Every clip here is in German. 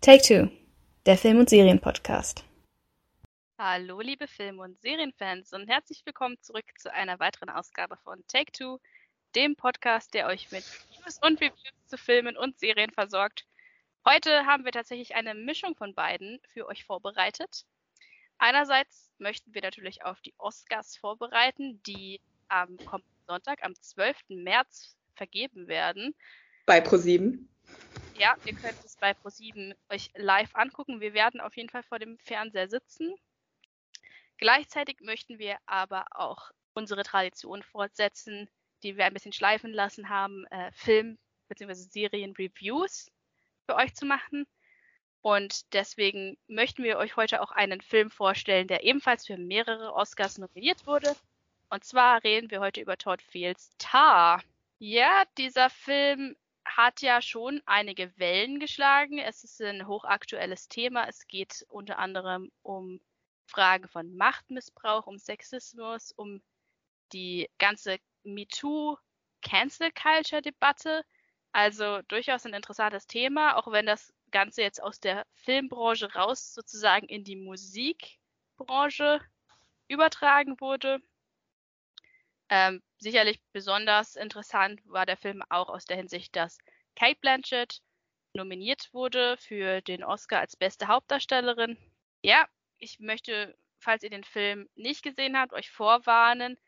Take Two, der Film- und Serienpodcast. Hallo, liebe Film- und Serienfans und herzlich willkommen zurück zu einer weiteren Ausgabe von Take Two, dem Podcast, der euch mit News und Reviews zu Filmen und Serien versorgt. Heute haben wir tatsächlich eine Mischung von beiden für euch vorbereitet. Einerseits möchten wir natürlich auf die Oscars vorbereiten, die am kommenden Sonntag, am 12. März, vergeben werden. Bei ProSieben. Ja, ihr könnt es bei ProSieben euch live angucken. Wir werden auf jeden Fall vor dem Fernseher sitzen. Gleichzeitig möchten wir aber auch unsere Tradition fortsetzen, die wir ein bisschen schleifen lassen haben, äh, Film- bzw. Serien-Reviews für euch zu machen. Und deswegen möchten wir euch heute auch einen Film vorstellen, der ebenfalls für mehrere Oscars nominiert wurde. Und zwar reden wir heute über Todd Fields Tar. Ja, dieser Film hat ja schon einige Wellen geschlagen. Es ist ein hochaktuelles Thema. Es geht unter anderem um Fragen von Machtmissbrauch, um Sexismus, um die ganze MeToo Cancel Culture Debatte. Also durchaus ein interessantes Thema, auch wenn das Ganze jetzt aus der Filmbranche raus sozusagen in die Musikbranche übertragen wurde. Ähm, sicherlich besonders interessant war der Film auch aus der Hinsicht, dass Kate Blanchett nominiert wurde für den Oscar als beste Hauptdarstellerin. Ja, ich möchte, falls ihr den Film nicht gesehen habt, euch vorwarnen,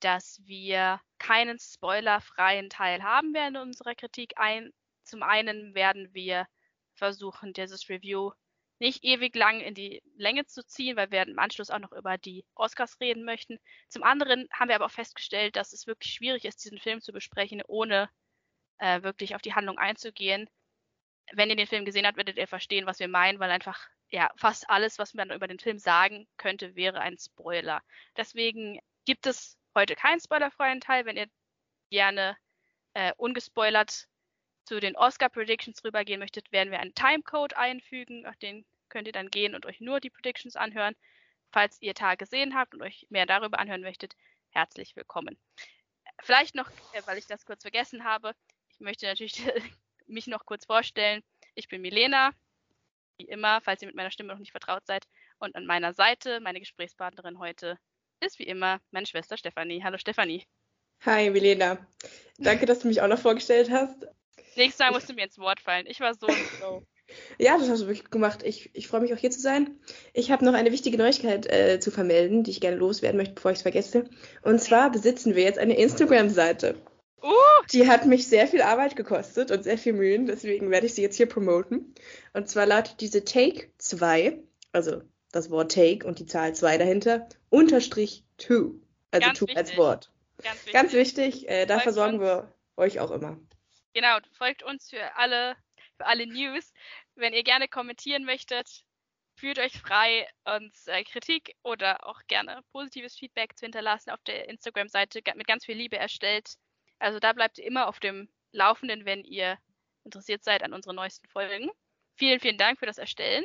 dass wir keinen spoilerfreien Teil haben werden in unserer Kritik. Ein, zum einen werden wir versuchen, dieses Review nicht ewig lang in die Länge zu ziehen, weil wir im Anschluss auch noch über die Oscars reden möchten. Zum anderen haben wir aber auch festgestellt, dass es wirklich schwierig ist, diesen Film zu besprechen, ohne äh, wirklich auf die Handlung einzugehen. Wenn ihr den Film gesehen habt, werdet ihr verstehen, was wir meinen, weil einfach ja fast alles, was man über den Film sagen könnte, wäre ein Spoiler. Deswegen gibt es heute keinen spoilerfreien Teil. Wenn ihr gerne äh, ungespoilert zu den Oscar Predictions rübergehen möchtet, werden wir einen Timecode einfügen. Auf den könnt ihr dann gehen und euch nur die Predictions anhören. Falls ihr Tag gesehen habt und euch mehr darüber anhören möchtet, herzlich willkommen. Vielleicht noch, äh, weil ich das kurz vergessen habe, ich möchte natürlich mich noch kurz vorstellen. Ich bin Milena, wie immer, falls ihr mit meiner Stimme noch nicht vertraut seid. Und an meiner Seite, meine Gesprächspartnerin heute, ist wie immer meine Schwester Stefanie. Hallo Stefanie. Hi Milena. Danke, dass du mich auch noch vorgestellt hast. Nächstes Mal musst du mir ins Wort fallen. Ich war so. Ja, das hast du wirklich gemacht. Ich, ich freue mich auch hier zu sein. Ich habe noch eine wichtige Neuigkeit äh, zu vermelden, die ich gerne loswerden möchte, bevor ich es vergesse. Und zwar besitzen wir jetzt eine Instagram-Seite. Uh, Die hat mich sehr viel Arbeit gekostet und sehr viel Mühen, deswegen werde ich sie jetzt hier promoten. Und zwar lautet diese Take 2, also das Wort Take und die Zahl 2 dahinter, unterstrich 2. Also Ganz 2 als. Wort. ganz wichtig. Ganz wichtig, äh, da versorgen wir euch auch immer. Genau, folgt uns für alle, für alle News. Wenn ihr gerne kommentieren möchtet, fühlt euch frei, uns äh, Kritik oder auch gerne positives Feedback zu hinterlassen auf der Instagram-Seite mit ganz viel Liebe erstellt. Also da bleibt ihr immer auf dem Laufenden, wenn ihr interessiert seid an unseren neuesten Folgen. Vielen, vielen Dank für das Erstellen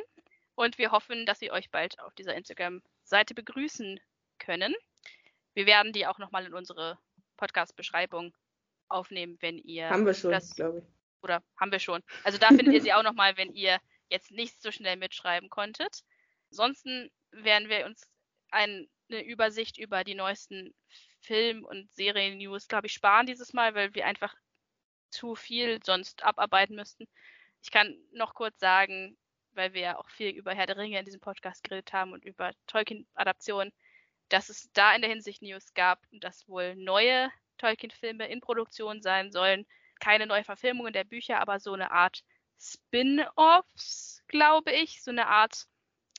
und wir hoffen, dass wir euch bald auf dieser Instagram-Seite begrüßen können. Wir werden die auch nochmal in unsere Podcast-Beschreibung aufnehmen, wenn ihr Haben wir schon, das glaube ich. oder haben wir schon. Also da findet ihr sie auch nochmal, wenn ihr jetzt nicht so schnell mitschreiben konntet. Ansonsten werden wir uns ein, eine Übersicht über die neuesten Film- und Serien-News, glaube ich, sparen dieses Mal, weil wir einfach zu viel sonst abarbeiten müssten. Ich kann noch kurz sagen, weil wir ja auch viel über Herr der Ringe in diesem Podcast geredet haben und über Tolkien-Adaptionen, dass es da in der Hinsicht News gab und dass wohl neue Tolkien-Filme in Produktion sein sollen. Keine neue Verfilmungen der Bücher, aber so eine Art Spin-offs, glaube ich. So eine Art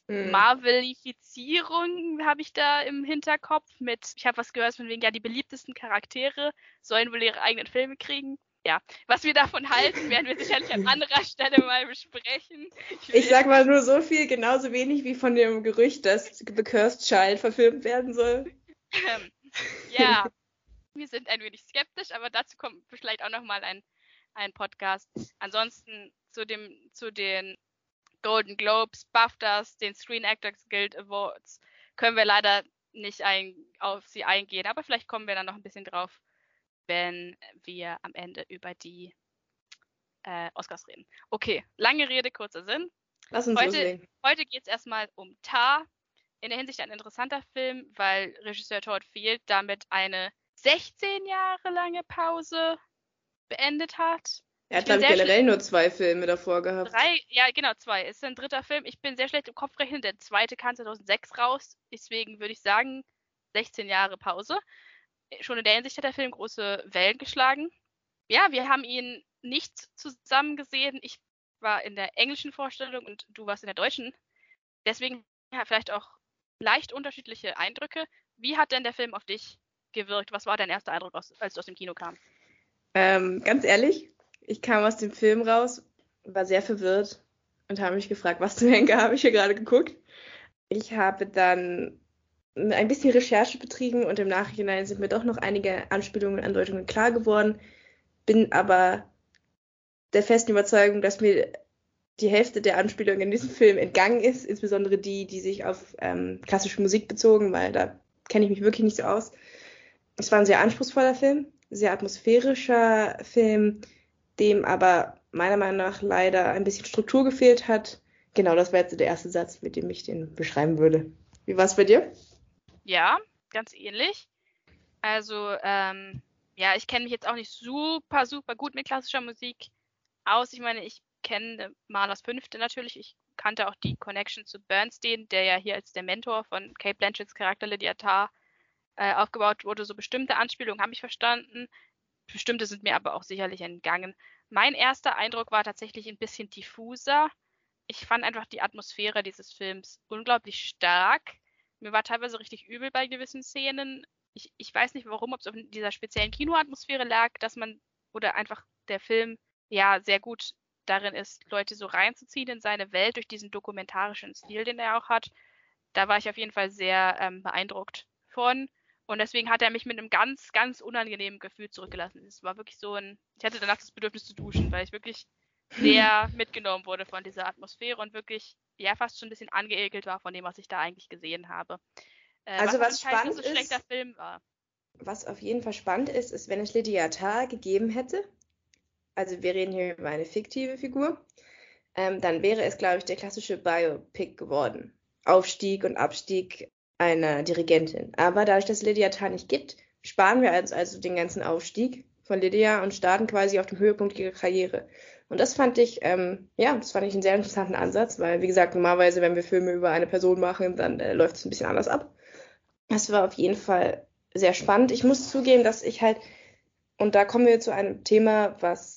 Hm. Marvelifizierung habe ich da im Hinterkopf mit, ich habe was gehört von wegen, ja, die beliebtesten Charaktere sollen wohl ihre eigenen Filme kriegen. Ja, was wir davon halten, werden wir sicherlich an anderer Stelle mal besprechen. will Ich sag mal nur so viel, genauso wenig wie von dem Gerücht, dass The Cursed Child verfilmt werden soll. Ähm, ja, wir sind ein wenig skeptisch, aber dazu kommt vielleicht auch nochmal ein, ein Podcast. Ansonsten zu, dem, zu den Golden Globes, BAFTAs, den Screen Actors Guild Awards können wir leider nicht ein, auf sie eingehen, aber vielleicht kommen wir dann noch ein bisschen drauf, wenn wir am Ende über die äh, Oscars reden. Okay, lange Rede, kurzer Sinn. Lass uns Heute, heute geht es erstmal um Tar. In der Hinsicht ein interessanter Film, weil Regisseur Todd Field damit eine 16 Jahre lange Pause beendet hat. Er hat, glaube ich, generell nur zwei Filme davor gehabt. Drei, ja genau, zwei. Es ist ein dritter Film. Ich bin sehr schlecht im Kopf rechnen. Der zweite kam 2006 raus. Deswegen würde ich sagen, 16 Jahre Pause. Schon in der Hinsicht hat der Film große Wellen geschlagen. Ja, wir haben ihn nicht zusammen gesehen. Ich war in der englischen Vorstellung und du warst in der deutschen. Deswegen ja, vielleicht auch leicht unterschiedliche Eindrücke. Wie hat denn der Film auf dich gewirkt? Was war dein erster Eindruck, aus, als du aus dem Kino kamst? Ähm, ganz ehrlich, ich kam aus dem Film raus, war sehr verwirrt und habe mich gefragt, was zum Henker habe ich hier gerade geguckt. Ich habe dann ein bisschen Recherche betrieben und im Nachhinein sind mir doch noch einige Anspielungen und Andeutungen klar geworden, bin aber der festen Überzeugung, dass mir die Hälfte der Anspielungen in diesem Film entgangen ist, insbesondere die, die sich auf ähm, klassische Musik bezogen, weil da kenne ich mich wirklich nicht so aus. Es war ein sehr anspruchsvoller Film, sehr atmosphärischer Film, dem aber meiner Meinung nach leider ein bisschen Struktur gefehlt hat. Genau, das wäre jetzt der erste Satz, mit dem ich den beschreiben würde. Wie war es bei dir? Ja, ganz ähnlich. Also, ähm, ja, ich kenne mich jetzt auch nicht super, super gut mit klassischer Musik aus. Ich meine, ich kenne Malers Fünfte natürlich. Ich kannte auch die Connection zu Bernstein, der ja hier als der Mentor von Kate Blanchetts Charakter Lydia Tarr äh, aufgebaut wurde. So bestimmte Anspielungen habe ich verstanden. Bestimmte sind mir aber auch sicherlich entgangen. Mein erster Eindruck war tatsächlich ein bisschen diffuser. Ich fand einfach die Atmosphäre dieses Films unglaublich stark. Mir war teilweise richtig übel bei gewissen Szenen. Ich, ich weiß nicht warum, ob es auf dieser speziellen Kinoatmosphäre lag, dass man oder einfach der Film ja sehr gut darin ist, Leute so reinzuziehen in seine Welt durch diesen dokumentarischen Stil, den er auch hat. Da war ich auf jeden Fall sehr ähm, beeindruckt von. Und deswegen hat er mich mit einem ganz, ganz unangenehmen Gefühl zurückgelassen. Es war wirklich so ein, ich hatte danach das Bedürfnis zu duschen, weil ich wirklich sehr mitgenommen wurde von dieser Atmosphäre und wirklich, ja, fast schon ein bisschen angeekelt war von dem, was ich da eigentlich gesehen habe. Äh, also was, was spannend so schlechter Film war. Was auf jeden Fall spannend ist, ist, wenn es Lydia Tarr gegeben hätte, also wir reden hier über eine fiktive Figur, ähm, dann wäre es, glaube ich, der klassische Biopic geworden. Aufstieg und Abstieg einer Dirigentin. Aber dadurch, dass Lydia Tarr nicht gibt, sparen wir also, also den ganzen Aufstieg von Lydia und starten quasi auf dem Höhepunkt ihrer Karriere. Und das fand ich, ähm, ja, das fand ich einen sehr interessanten Ansatz, weil, wie gesagt, normalerweise, wenn wir Filme über eine Person machen, dann äh, läuft es ein bisschen anders ab. Das war auf jeden Fall sehr spannend. Ich muss zugeben, dass ich halt, und da kommen wir zu einem Thema, was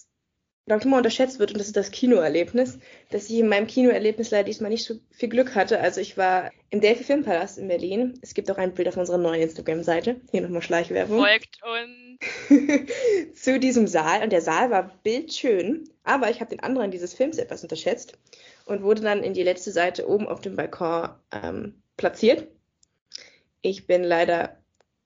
glaube ich, immer unterschätzt wird, und das ist das Kinoerlebnis, dass ich in meinem Kinoerlebnis leider diesmal nicht so viel Glück hatte. Also ich war im Delphi Filmpalast in Berlin. Es gibt auch ein Bild auf unserer neuen Instagram-Seite. Hier nochmal Schleichwerbung. Folgt uns. zu diesem Saal. Und der Saal war bildschön, aber ich habe den anderen dieses Films etwas unterschätzt und wurde dann in die letzte Seite oben auf dem Balkon ähm, platziert. Ich bin leider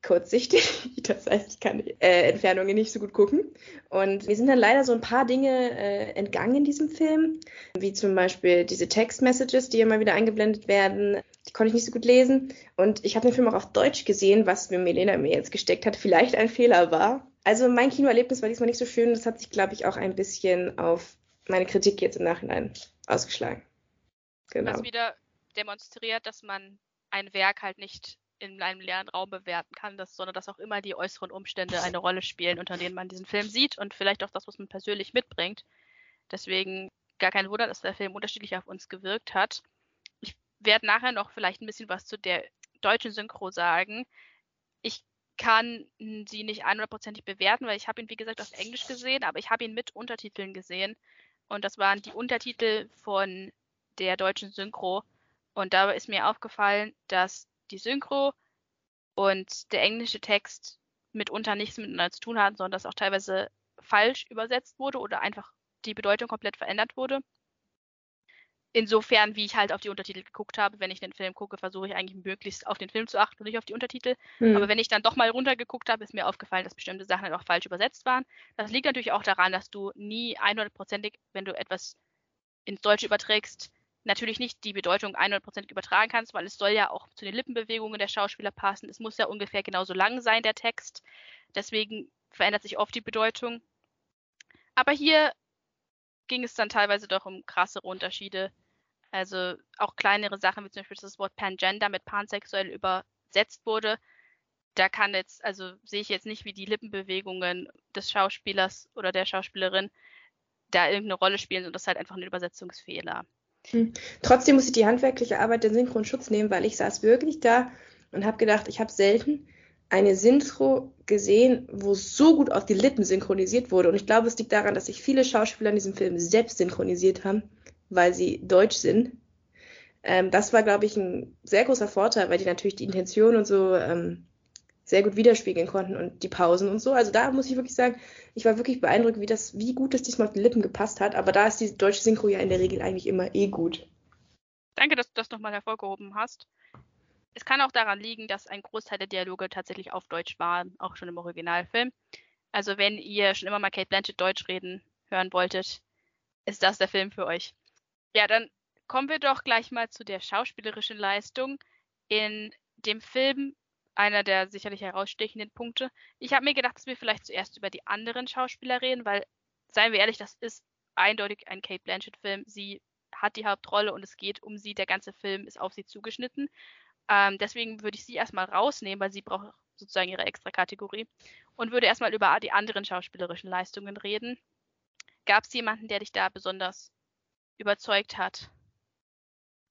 kurzsichtig. Das heißt, ich kann äh, Entfernungen nicht so gut gucken. Und mir sind dann leider so ein paar Dinge äh, entgangen in diesem Film, wie zum Beispiel diese Text-Messages, die immer wieder eingeblendet werden. Die konnte ich nicht so gut lesen. Und ich habe den Film auch auf Deutsch gesehen, was mir Melena mir jetzt gesteckt hat, vielleicht ein Fehler war. Also mein Kinoerlebnis war diesmal nicht so schön. Das hat sich, glaube ich, auch ein bisschen auf meine Kritik jetzt im Nachhinein ausgeschlagen. Genau. Was wieder demonstriert, dass man ein Werk halt nicht in einem leeren Raum bewerten kann, dass, sondern dass auch immer die äußeren Umstände eine Rolle spielen, unter denen man diesen Film sieht und vielleicht auch das, was man persönlich mitbringt. Deswegen gar kein Wunder, dass der Film unterschiedlich auf uns gewirkt hat. Ich werde nachher noch vielleicht ein bisschen was zu der deutschen Synchro sagen. Ich kann sie nicht 100%ig bewerten, weil ich habe ihn, wie gesagt, auf Englisch gesehen, aber ich habe ihn mit Untertiteln gesehen. Und das waren die Untertitel von der deutschen Synchro. Und dabei ist mir aufgefallen, dass die Synchro und der englische Text mitunter nichts miteinander zu tun hatten, sondern dass auch teilweise falsch übersetzt wurde oder einfach die Bedeutung komplett verändert wurde. Insofern, wie ich halt auf die Untertitel geguckt habe, wenn ich den Film gucke, versuche ich eigentlich möglichst auf den Film zu achten und nicht auf die Untertitel. Hm. Aber wenn ich dann doch mal runtergeguckt habe, ist mir aufgefallen, dass bestimmte Sachen halt auch falsch übersetzt waren. Das liegt natürlich auch daran, dass du nie 100%ig, wenn du etwas ins Deutsche überträgst, natürlich nicht die Bedeutung 100% übertragen kannst, weil es soll ja auch zu den Lippenbewegungen der Schauspieler passen. Es muss ja ungefähr genauso lang sein, der Text. Deswegen verändert sich oft die Bedeutung. Aber hier ging es dann teilweise doch um krassere Unterschiede. Also auch kleinere Sachen, wie zum Beispiel das Wort Pangender mit pansexuell übersetzt wurde. Da kann jetzt, also sehe ich jetzt nicht, wie die Lippenbewegungen des Schauspielers oder der Schauspielerin da irgendeine Rolle spielen und das ist halt einfach ein Übersetzungsfehler. Hm. Trotzdem muss ich die handwerkliche Arbeit der Synchronschutz nehmen, weil ich saß wirklich da und habe gedacht, ich habe selten eine Synchro gesehen, wo so gut auf die Lippen synchronisiert wurde. Und ich glaube, es liegt daran, dass sich viele Schauspieler in diesem Film selbst synchronisiert haben, weil sie deutsch sind. Ähm, das war, glaube ich, ein sehr großer Vorteil, weil die natürlich die Intention und so ähm, sehr gut widerspiegeln konnten und die Pausen und so. Also da muss ich wirklich sagen, ich war wirklich beeindruckt, wie das, wie gut das diesmal auf die Lippen gepasst hat. Aber da ist die deutsche Synchro ja in der Regel eigentlich immer eh gut. Danke, dass du das nochmal hervorgehoben hast. Es kann auch daran liegen, dass ein Großteil der Dialoge tatsächlich auf Deutsch war, auch schon im Originalfilm. Also wenn ihr schon immer mal Kate Blanchett Deutsch reden hören wolltet, ist das der Film für euch. Ja, dann kommen wir doch gleich mal zu der schauspielerischen Leistung. In dem Film einer der sicherlich herausstechenden Punkte. Ich habe mir gedacht, dass wir vielleicht zuerst über die anderen Schauspieler reden, weil, seien wir ehrlich, das ist eindeutig ein Kate Blanchett-Film. Sie hat die Hauptrolle und es geht um sie. Der ganze Film ist auf sie zugeschnitten. Ähm, deswegen würde ich sie erstmal rausnehmen, weil sie braucht sozusagen ihre extra Kategorie und würde erstmal über die anderen schauspielerischen Leistungen reden. Gab es jemanden, der dich da besonders überzeugt hat?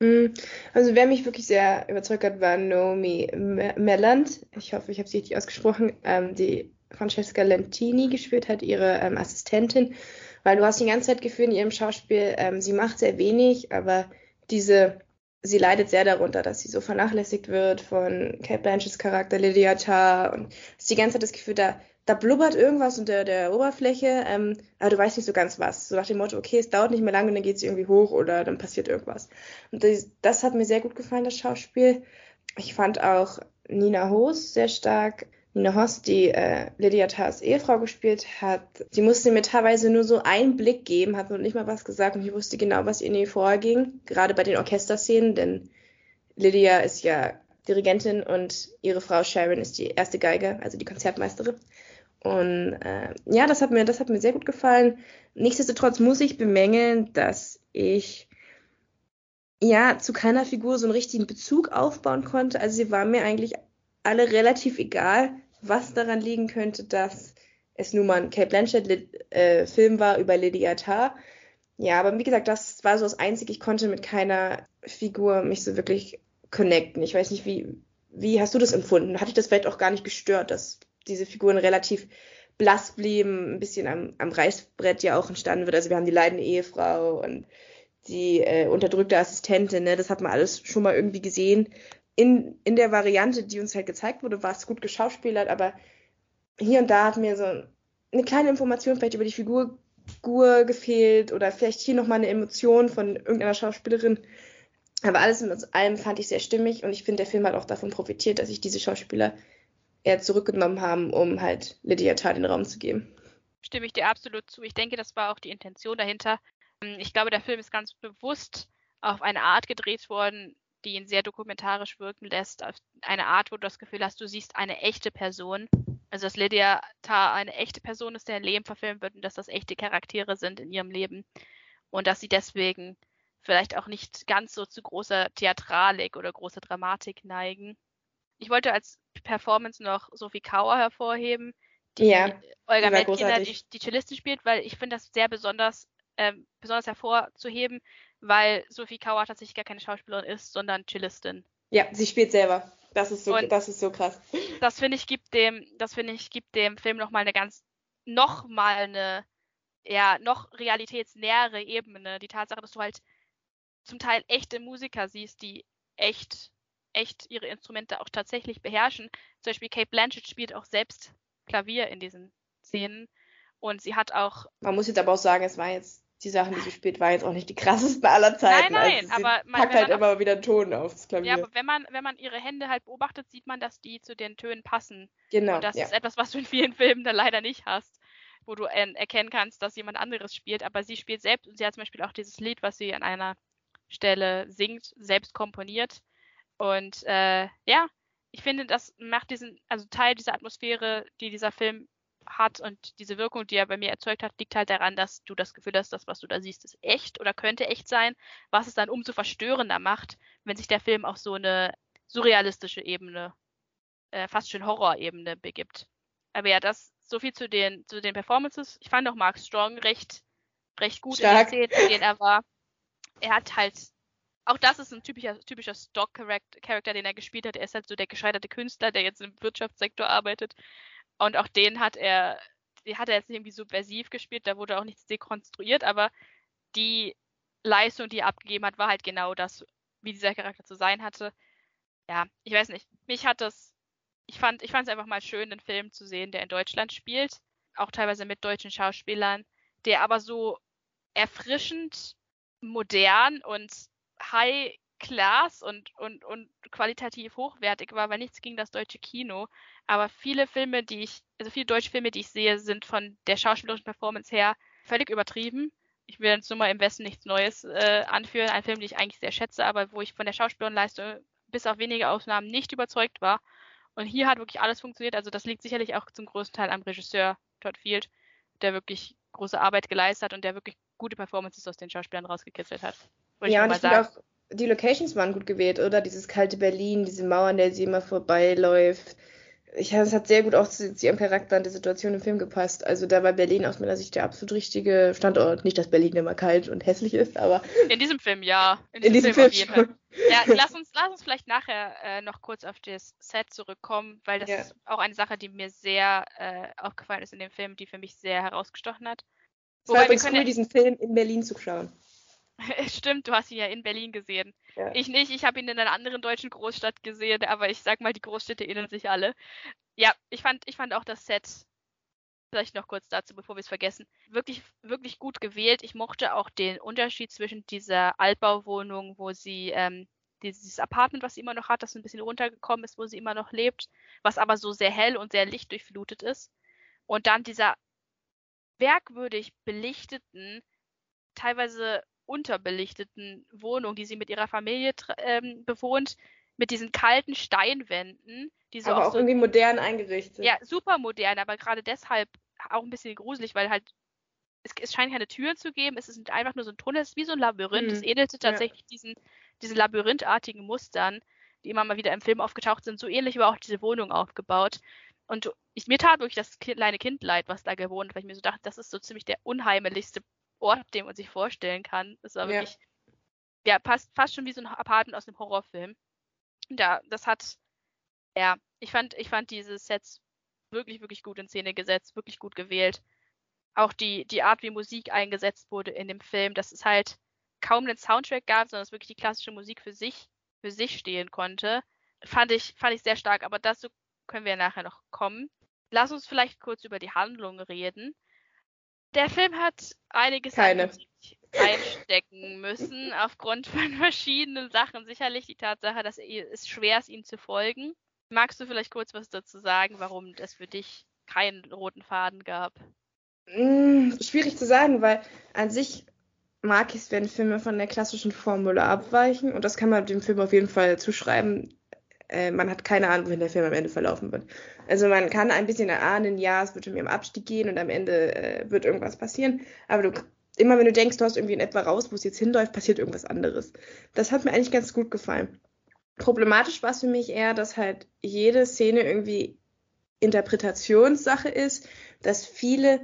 Mm, also wer mich wirklich sehr überzeugt hat, war Naomi Melland. Ich hoffe, ich habe sie richtig ausgesprochen, ähm, die Francesca Lentini gespielt hat, ihre ähm, Assistentin. Weil du hast die ganze Zeit gefühlt in ihrem Schauspiel, ähm, sie macht sehr wenig, aber diese, sie leidet sehr darunter, dass sie so vernachlässigt wird von Kate Blanchetts Charakter Lydia Tarr und hast die ganze Zeit das Gefühl, da da blubbert irgendwas unter der Oberfläche, ähm, aber du weißt nicht so ganz was. So nach dem Motto, okay, es dauert nicht mehr lange und dann geht es irgendwie hoch oder dann passiert irgendwas. Und das, das hat mir sehr gut gefallen, das Schauspiel. Ich fand auch Nina Hoos sehr stark. Nina Hoss, die äh, Lydia Tars Ehefrau gespielt hat, sie musste mir teilweise nur so einen Blick geben, hat noch nicht mal was gesagt und ich wusste genau, was in ihr vorging, gerade bei den Orchesterszenen, denn Lydia ist ja Dirigentin und ihre Frau Sharon ist die erste Geige, also die Konzertmeisterin. Und äh, ja, das hat mir, das hat mir sehr gut gefallen. Nichtsdestotrotz muss ich bemängeln, dass ich ja zu keiner Figur so einen richtigen Bezug aufbauen konnte. Also sie waren mir eigentlich alle relativ egal, was daran liegen könnte, dass es nun mal ein Kate Blanchett äh, war über Lydia Tarr. Ja, aber wie gesagt, das war so das Einzige. Ich konnte mit keiner Figur mich so wirklich connecten. Ich weiß nicht, wie, wie hast du das empfunden? Hatte ich das vielleicht auch gar nicht gestört, dass diese Figuren relativ blass blieben, ein bisschen am, am Reißbrett ja auch entstanden wird. Also wir haben die leidende Ehefrau und die äh, unterdrückte Assistentin, ne? das hat man alles schon mal irgendwie gesehen. In, in der Variante, die uns halt gezeigt wurde, war es gut geschauspielert, aber hier und da hat mir so eine kleine Information vielleicht über die Figur Gur gefehlt oder vielleicht hier nochmal eine Emotion von irgendeiner Schauspielerin. Aber alles in allem fand ich sehr stimmig und ich finde, der Film hat auch davon profitiert, dass ich diese Schauspieler eher zurückgenommen haben, um halt Lydia den Raum zu geben. Stimme ich dir absolut zu. Ich denke, das war auch die Intention dahinter. Ähm, ich glaube, der Film ist ganz bewusst auf eine Art gedreht worden, die ihn sehr dokumentarisch wirken lässt. Auf eine Art, wo du das Gefühl hast, du siehst eine echte Person. Also, dass Lydia Tarr eine echte Person ist, der ein Leben verfilmt wird und dass das echte Charaktere sind in ihrem Leben. Und dass sie deswegen vielleicht auch nicht ganz so zu großer Theatralik oder großer Dramatik neigen. Ich wollte als Performance noch Sophie Kauer hervorheben, die ja, Olga Metkinder, die, die Cellistin spielt, weil ich finde das sehr besonders, äh, besonders hervorzuheben, weil Sophie Kauer tatsächlich gar keine Schauspielerin ist, sondern Cellistin. Ja, sie spielt selber. Das ist so, Und das ist so krass. Das finde ich gibt dem, das finde ich gibt dem Film noch mal eine ganz, noch mal eine, ja, noch realitätsnähere Ebene. Die Tatsache, dass du halt zum Teil echte Musiker siehst, die echt echt ihre Instrumente auch tatsächlich beherrschen. Zum Beispiel Kate Blanchett spielt auch selbst Klavier in diesen Szenen. Und sie hat auch. Man muss jetzt aber auch sagen, es war jetzt, die Sachen, die sie spielt, waren jetzt auch nicht die krassesten aller Zeiten. Nein, nein, also aber man packt halt immer wieder Ton aufs Klavier. Ja, aber wenn man, wenn man ihre Hände halt beobachtet, sieht man, dass die zu den Tönen passen. Genau. Und das ja. ist etwas, was du in vielen Filmen dann leider nicht hast, wo du erkennen kannst, dass jemand anderes spielt. Aber sie spielt selbst und sie hat zum Beispiel auch dieses Lied, was sie an einer Stelle singt, selbst komponiert. Und äh, ja, ich finde, das macht diesen, also Teil dieser Atmosphäre, die dieser Film hat und diese Wirkung, die er bei mir erzeugt hat, liegt halt daran, dass du das Gefühl hast, das, was du da siehst, ist echt oder könnte echt sein, was es dann umso verstörender macht, wenn sich der Film auf so eine surrealistische Ebene, äh, fast schon Horrorebene begibt. Aber ja, das so viel zu den, zu den Performances. Ich fand auch Mark Strong recht, recht gut Stark. in den Szenen, in denen er war. Er hat halt, auch das ist ein typischer, typischer Stock-Charakter, den er gespielt hat. Er ist halt so der gescheiterte Künstler, der jetzt im Wirtschaftssektor arbeitet. Und auch den hat er, die hat er jetzt nicht irgendwie subversiv gespielt, da wurde auch nichts dekonstruiert, aber die Leistung, die er abgegeben hat, war halt genau das, wie dieser Charakter zu sein hatte. Ja, ich weiß nicht. Mich hat das, ich fand, ich fand es einfach mal schön, einen Film zu sehen, der in Deutschland spielt, auch teilweise mit deutschen Schauspielern, der aber so erfrischend modern und high class und, und, und qualitativ hochwertig war, weil nichts gegen das deutsche Kino. Aber viele Filme, die ich, also viele deutsche Filme, die ich sehe, sind von der schauspielerischen Performance her völlig übertrieben. Ich will jetzt nur mal im Westen nichts Neues äh, anführen. Ein Film, den ich eigentlich sehr schätze, aber wo ich von der Schauspielerin bis auf wenige Ausnahmen nicht überzeugt war. Und hier hat wirklich alles funktioniert. Also das liegt sicherlich auch zum größten Teil am Regisseur Todd Field, der wirklich große Arbeit geleistet hat und der wirklich gute Performances aus den Schauspielern rausgekitzelt hat. Ja, und ich finde auch, die Locations waren gut gewählt, oder? Dieses kalte Berlin, diese Mauer, an der sie immer vorbeiläuft. Ich, es hat sehr gut auch zu, zu ihrem Charakter und der Situation im Film gepasst. Also da war Berlin aus meiner Sicht der absolut richtige Standort. Nicht, dass Berlin immer kalt und hässlich ist, aber. In diesem Film, ja. In diesem, in diesem Film, Film, auf jeden Fall. Ja, lass uns, lass uns vielleicht nachher äh, noch kurz auf das Set zurückkommen, weil das ja. ist auch eine Sache, die mir sehr äh, aufgefallen ist in dem Film, die für mich sehr herausgestochen hat. Es war übrigens cool, diesen Film in Berlin zu schauen. Stimmt, du hast ihn ja in Berlin gesehen. Ja. Ich nicht, ich habe ihn in einer anderen deutschen Großstadt gesehen, aber ich sag mal, die Großstädte erinnern sich alle. Ja, ich fand, ich fand auch das Set, vielleicht noch kurz dazu, bevor wir es vergessen, wirklich, wirklich gut gewählt. Ich mochte auch den Unterschied zwischen dieser Altbauwohnung, wo sie ähm, dieses Apartment, was sie immer noch hat, das ein bisschen runtergekommen ist, wo sie immer noch lebt, was aber so sehr hell und sehr lichtdurchflutet ist. Und dann dieser merkwürdig belichteten, teilweise unterbelichteten Wohnung, die sie mit ihrer Familie ähm, bewohnt, mit diesen kalten Steinwänden. Die so aber auch, so, irgendwie modern eingerichtet. Ja, super modern, aber gerade deshalb auch ein bisschen gruselig, weil halt es, es scheint keine Türen zu geben, es ist einfach nur so ein Tunnel, es ist wie so ein Labyrinth. Hm. Es ähnelte tatsächlich ja. diesen, diesen labyrinthartigen Mustern, die immer mal wieder im Film aufgetaucht sind. So ähnlich war auch diese Wohnung aufgebaut. Und ich, mir tat wirklich das kleine Kind leid, was da gewohnt weil ich mir so dachte, das ist so ziemlich der unheimlichste Ort, den man sich vorstellen kann. Das war wirklich, ja, ja passt fast schon wie so ein Apartment aus einem Horrorfilm. Ja, das hat, ja, ich fand, ich fand diese Sets wirklich, wirklich gut in Szene gesetzt, wirklich gut gewählt. Auch die, die Art, wie Musik eingesetzt wurde in dem Film, dass es halt kaum einen Soundtrack gab, sondern dass wirklich die klassische Musik für sich, für sich stehen konnte, fand ich, fand ich sehr stark. Aber dazu können wir nachher noch kommen. Lass uns vielleicht kurz über die Handlung reden. Der Film hat einiges Keine. einstecken müssen, aufgrund von verschiedenen Sachen. Sicherlich die Tatsache, dass es schwer ist, ihm zu folgen. Magst du vielleicht kurz was dazu sagen, warum es für dich keinen roten Faden gab? Hm, schwierig zu sagen, weil an sich mag ich es, wenn Filme von der klassischen Formel abweichen. Und das kann man dem Film auf jeden Fall zuschreiben. Äh, man hat keine Ahnung, wohin der Film am Ende verlaufen wird. Also man kann ein bisschen erahnen, ja, es wird um ihren Abstieg gehen und am Ende äh, wird irgendwas passieren. Aber du, immer wenn du denkst, du hast irgendwie in etwa raus, wo es jetzt hinläuft, passiert irgendwas anderes. Das hat mir eigentlich ganz gut gefallen. Problematisch war es für mich eher, dass halt jede Szene irgendwie Interpretationssache ist, dass viele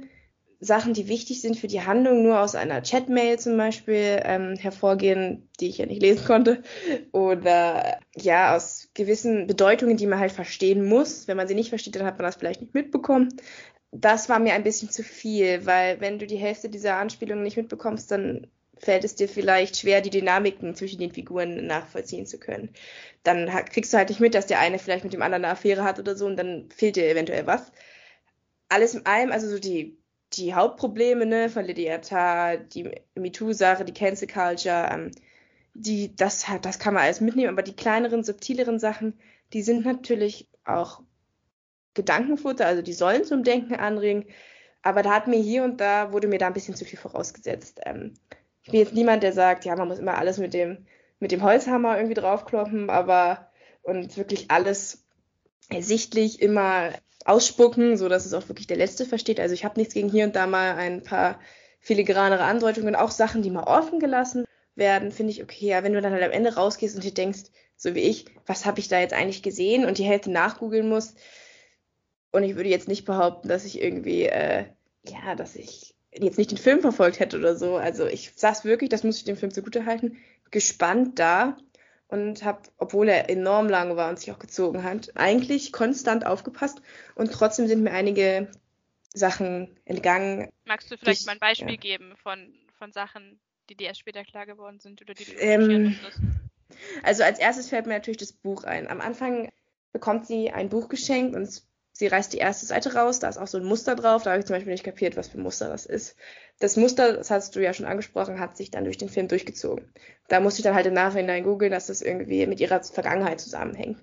Sachen, die wichtig sind für die Handlung, nur aus einer Chatmail zum Beispiel ähm, hervorgehen, die ich ja nicht lesen konnte. Oder ja, aus gewissen Bedeutungen, die man halt verstehen muss. Wenn man sie nicht versteht, dann hat man das vielleicht nicht mitbekommen. Das war mir ein bisschen zu viel, weil wenn du die Hälfte dieser Anspielungen nicht mitbekommst, dann fällt es dir vielleicht schwer, die Dynamiken zwischen den Figuren nachvollziehen zu können. Dann kriegst du halt nicht mit, dass der eine vielleicht mit dem anderen eine Affäre hat oder so und dann fehlt dir eventuell was. Alles in allem, also so die die Hauptprobleme ne, von Lydia Tarr, die MeToo-Sache, die Cancel Culture, ähm, die, das, das kann man alles mitnehmen, aber die kleineren, subtileren Sachen, die sind natürlich auch Gedankenfutter, also die sollen zum Denken anregen, aber da hat mir hier und da, wurde mir da ein bisschen zu viel vorausgesetzt. Ähm, ich bin jetzt niemand, der sagt, ja, man muss immer alles mit dem, mit dem Holzhammer irgendwie draufkloppen, aber und wirklich alles ersichtlich immer ausspucken, so dass es auch wirklich der Letzte versteht. Also ich habe nichts gegen hier und da mal ein paar filigranere Andeutungen, auch Sachen, die mal offen gelassen werden, finde ich okay. Ja, wenn du dann halt am Ende rausgehst und dir denkst, so wie ich, was habe ich da jetzt eigentlich gesehen und die Hälfte nachgoogeln musst. Und ich würde jetzt nicht behaupten, dass ich irgendwie, äh, ja, dass ich jetzt nicht den Film verfolgt hätte oder so. Also ich saß wirklich, das muss ich dem Film zugute halten, gespannt da und habe, obwohl er enorm lang war und sich auch gezogen hat, eigentlich konstant aufgepasst und trotzdem sind mir einige Sachen entgangen. Magst du vielleicht ich, mal ein Beispiel ja. geben von, von Sachen, die dir erst später klar geworden sind oder die du ähm, Also als erstes fällt mir natürlich das Buch ein. Am Anfang bekommt sie ein Buch geschenkt und sie reißt die erste Seite raus, da ist auch so ein Muster drauf, da habe ich zum Beispiel nicht kapiert, was für ein Muster das ist. Das Muster, das hast du ja schon angesprochen, hat sich dann durch den Film durchgezogen. Da musste ich dann halt im Nachhinein googeln, dass das irgendwie mit ihrer Vergangenheit zusammenhängt.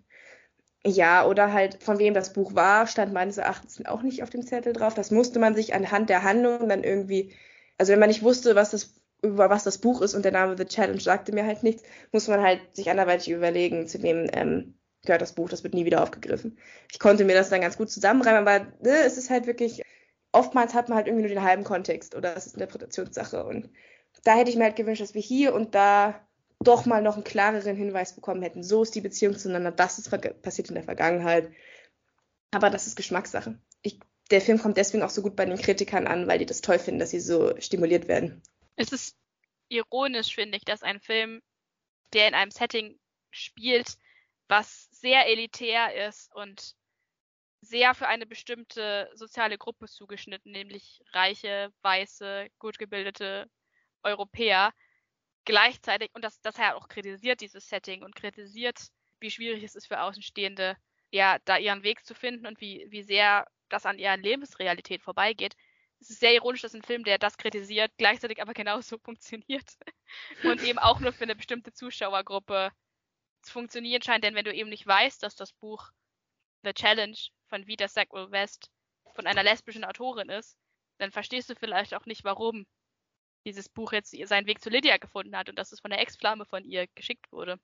Ja, oder halt von wem das Buch war, stand meines Erachtens auch nicht auf dem Zettel drauf. Das musste man sich anhand der Handlung dann irgendwie, also wenn man nicht wusste, was das über was das Buch ist und der Name The Challenge sagte mir halt nichts, muss man halt sich anderweitig überlegen, zu wem ähm, gehört das Buch, das wird nie wieder aufgegriffen. Ich konnte mir das dann ganz gut zusammenreimen, aber ne, es ist halt wirklich, oftmals hat man halt irgendwie nur den halben Kontext oder es ist Interpretationssache und da hätte ich mir halt gewünscht, dass wir hier und da doch mal noch einen klareren Hinweis bekommen hätten. So ist die Beziehung zueinander, das ist passiert in der Vergangenheit. Aber das ist Geschmackssache. Ich, der Film kommt deswegen auch so gut bei den Kritikern an, weil die das toll finden, dass sie so stimuliert werden. Es ist ironisch, finde ich, dass ein Film, der in einem Setting spielt, was sehr elitär ist und sehr für eine bestimmte soziale Gruppe zugeschnitten, nämlich reiche, weiße, gut gebildete Europäer, gleichzeitig, und das, das hat auch kritisiert, dieses Setting, und kritisiert, wie schwierig es ist für Außenstehende, ja, da ihren Weg zu finden und wie, wie sehr das an ihrer Lebensrealität vorbeigeht. Es ist sehr ironisch, dass ein Film, der das kritisiert, gleichzeitig aber genauso funktioniert und eben auch nur für eine bestimmte Zuschauergruppe zu funktionieren scheint. Denn wenn du eben nicht weißt, dass das Buch The Challenge von Vita Sackville West von einer lesbischen Autorin ist, dann verstehst du vielleicht auch nicht, warum dieses Buch jetzt seinen Weg zu Lydia gefunden hat und dass es von der Ex-Flamme von ihr geschickt wurde.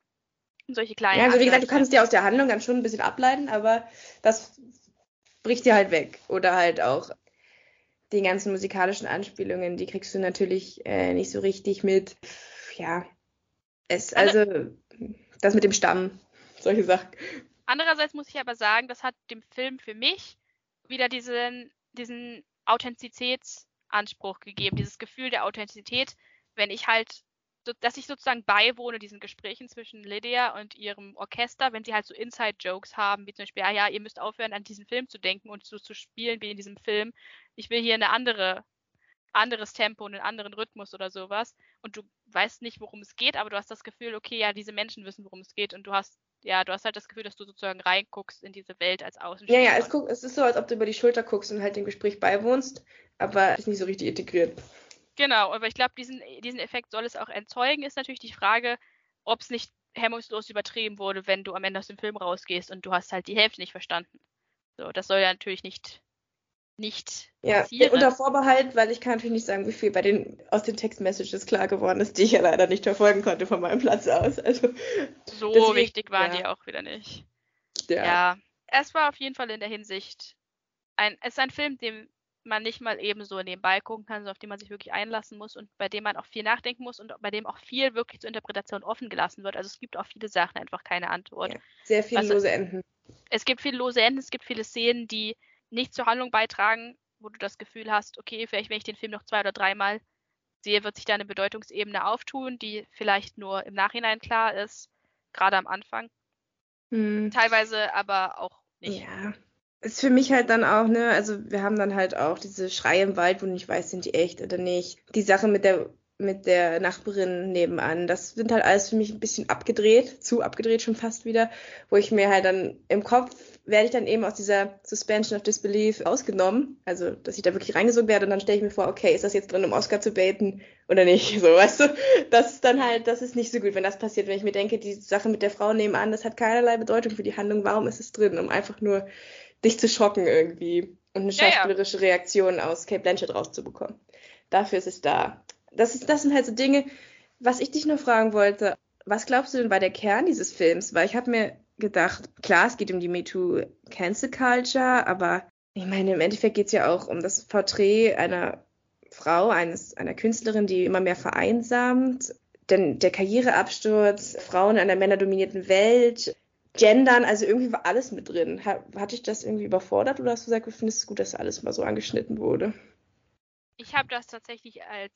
Und solche kleinen. Ja, also wie gesagt, du kannst dir aus der Handlung dann schon ein bisschen ableiten, aber das bricht dir halt weg. Oder halt auch die ganzen musikalischen Anspielungen, die kriegst du natürlich äh, nicht so richtig mit. Ja, es, also das mit dem Stamm, solche Sachen. Andererseits muss ich aber sagen, das hat dem Film für mich wieder diesen, diesen Authentizitätsanspruch gegeben, dieses Gefühl der Authentizität, wenn ich halt dass ich sozusagen beiwohne diesen Gesprächen zwischen Lydia und ihrem Orchester, wenn sie halt so Inside-Jokes haben, wie zum Beispiel, ah ja, ihr müsst aufhören, an diesen Film zu denken und so zu spielen wie in diesem Film. Ich will hier eine andere, anderes Tempo, einen anderen Rhythmus oder sowas. Und du weißt nicht, worum es geht, aber du hast das Gefühl, okay, ja, diese Menschen wissen, worum es geht und du hast ja, du hast halt das Gefühl, dass du sozusagen reinguckst in diese Welt als Außenstehender. Ja, ja, es, guck, es ist so, als ob du über die Schulter guckst und halt dem Gespräch beiwohnst, aber es ist nicht so richtig integriert. Genau, aber ich glaube, diesen, diesen Effekt soll es auch erzeugen, ist natürlich die Frage, ob es nicht hemmungslos übertrieben wurde, wenn du am Ende aus dem Film rausgehst und du hast halt die Hälfte nicht verstanden. So, das soll ja natürlich nicht, nicht ja, passieren. unter Vorbehalt, weil ich kann natürlich nicht sagen, wie viel bei den aus den Textmessages klar geworden ist, die ich ja leider nicht verfolgen konnte von meinem Platz aus. Also so deswegen, wichtig waren ja. die auch wieder nicht. Ja. ja, es war auf jeden Fall in der Hinsicht ein, es ist ein Film, dem man nicht mal eben so nebenbei gucken kann, sondern auf den man sich wirklich einlassen muss und bei dem man auch viel nachdenken muss und bei dem auch viel wirklich zur Interpretation offen gelassen wird. Also es gibt auf viele Sachen einfach keine Antwort. Ja, sehr viele also, lose Enden. Es gibt viele lose Enden, es gibt viele Szenen, die nicht zur Handlung beitragen, wo du das Gefühl hast, okay, vielleicht wenn ich den Film noch zwei oder dreimal sehe, wird sich da eine Bedeutungsebene auftun, die vielleicht nur im Nachhinein klar ist, gerade am Anfang. Hm. Teilweise aber auch nicht. Ja, ist für mich halt dann auch, ne, also wir haben dann halt auch diese Schreie im Wald, wo du nicht weißt, sind die echt oder nicht. Die Sache mit der mit der Nachbarin nebenan. Das sind halt alles für mich ein bisschen abgedreht, zu abgedreht schon fast wieder, wo ich mir halt dann im Kopf werde ich dann eben aus dieser Suspension of Disbelief ausgenommen, also dass ich da wirklich reingesogen werde und dann stelle ich mir vor, okay, ist das jetzt drin, um Oscar zu baiten oder nicht, so, weißt du? Das ist dann halt, das ist nicht so gut, wenn das passiert, wenn ich mir denke, die Sache mit der Frau nebenan, das hat keinerlei Bedeutung für die Handlung, warum ist es drin, um einfach nur dich zu schocken irgendwie und eine schauspielerische ja, ja. Reaktion aus Kate Blanchett rauszubekommen. Dafür ist es da. Das, ist, das sind halt so Dinge, was ich dich nur fragen wollte. Was glaubst du denn war der Kern dieses Films? Weil ich habe mir gedacht, klar, es geht um die MeToo Cancel Culture, aber ich meine, im Endeffekt geht es ja auch um das Porträt einer Frau, eines, einer Künstlerin, die immer mehr vereinsamt. Denn der Karriereabsturz, Frauen in einer männerdominierten Welt, Gendern, also irgendwie war alles mit drin. Hat, dich das irgendwie überfordert oder hast du gesagt, du findest es gut, dass alles mal so angeschnitten wurde? Ich habe das tatsächlich als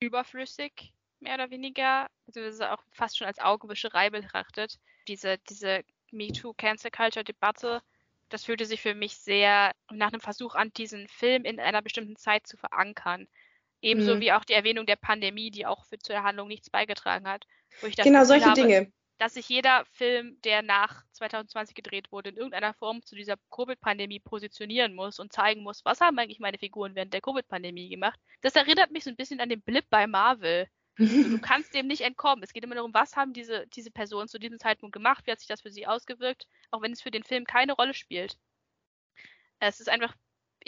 überflüssig, mehr oder weniger, beziehungsweise auch fast schon als Augenwischerei betrachtet. Diese, diese MeToo Cancel Culture Debatte, das fühlte sich für mich sehr nach einem Versuch an, diesen Film in einer bestimmten Zeit zu verankern. Ebenso mhm. wie auch die Erwähnung der Pandemie, die auch für, zur Handlung nichts beigetragen hat. genau, solche habe, Dinge dass sich jeder Film, der nach 2020 gedreht wurde, in irgendeiner Form zu dieser Covid-Pandemie positionieren muss und zeigen muss, was haben eigentlich meine Figuren während der Covid-Pandemie gemacht. Das erinnert mich so ein bisschen an den Blip bei Marvel. Du kannst dem nicht entkommen. Es geht immer darum, was haben diese, diese Personen zu diesem Zeitpunkt gemacht, wie hat sich das für sie ausgewirkt, auch wenn es für den Film keine Rolle spielt. Es ist einfach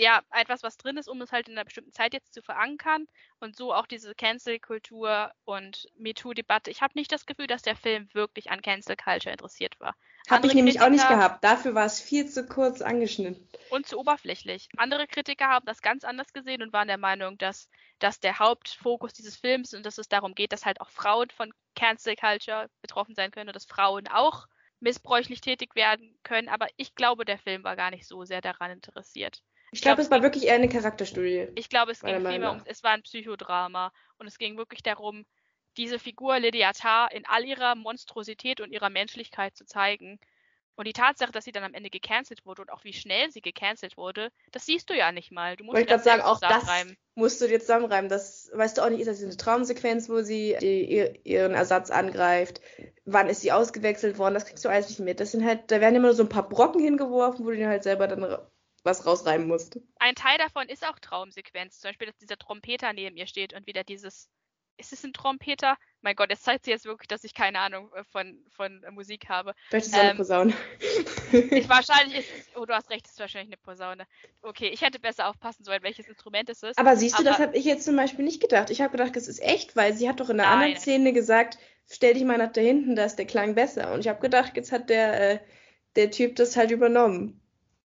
ja, etwas, was drin ist, um es halt in einer bestimmten Zeit jetzt zu verankern und so auch diese Cancel-Kultur und MeToo-Debatte. Ich habe nicht das Gefühl, dass der Film wirklich an Cancel Culture interessiert war. Habe ich nämlich Kritiker, auch nicht gehabt. Dafür war es viel zu kurz angeschnitten. Und zu oberflächlich. Andere Kritiker haben das ganz anders gesehen und waren der Meinung, dass, dass der Hauptfokus dieses Films und dass es darum geht, dass halt auch Frauen von Cancel Culture betroffen sein können und dass Frauen auch missbräuchlich tätig werden können. Aber ich glaube, der Film war gar nicht so sehr daran interessiert. Ich glaube, es war wirklich eher eine Charakterstudie. Ich glaube, es ging vielmehr um, es war ein Psychodrama und es ging wirklich darum, diese Figur Lydia Tarr in all ihrer Monstrosität und ihrer Menschlichkeit zu zeigen. Und die Tatsache, dass sie dann am Ende gecancelt wurde und auch wie schnell sie gecancelt wurde, das siehst du ja nicht mal. Du musst ich gerade sagen, auch das musst du dir zusammenreimen. Das weißt du auch nicht, ist das eine Traumsequenz, wo sie die, ihren Ersatz angreift? Wann ist sie ausgewechselt worden? Das kriegst du alles nicht mit. Das sind halt, da werden immer so ein paar Brocken hingeworfen, wo du dir halt selber dann was rausreimen musste. Ein Teil davon ist auch Traumsequenz. Zum Beispiel, dass dieser Trompeter neben ihr steht und wieder dieses. Ist es ein Trompeter? Mein Gott, es zeigt sich jetzt wirklich, dass ich keine Ahnung äh, von, von Musik habe. Vielleicht ist es ähm, eine Posaune. ich, wahrscheinlich ist es. Oh, du hast recht, es ist wahrscheinlich eine Posaune. Okay, ich hätte besser aufpassen sollen, welches Instrument es ist. Aber siehst du, Aber, das habe ich jetzt zum Beispiel nicht gedacht. Ich habe gedacht, es ist echt, weil sie hat doch in einer nein, anderen Szene gesagt, stell dich mal nach da hinten, da ist der Klang besser. Und ich habe gedacht, jetzt hat der, äh, der Typ das halt übernommen.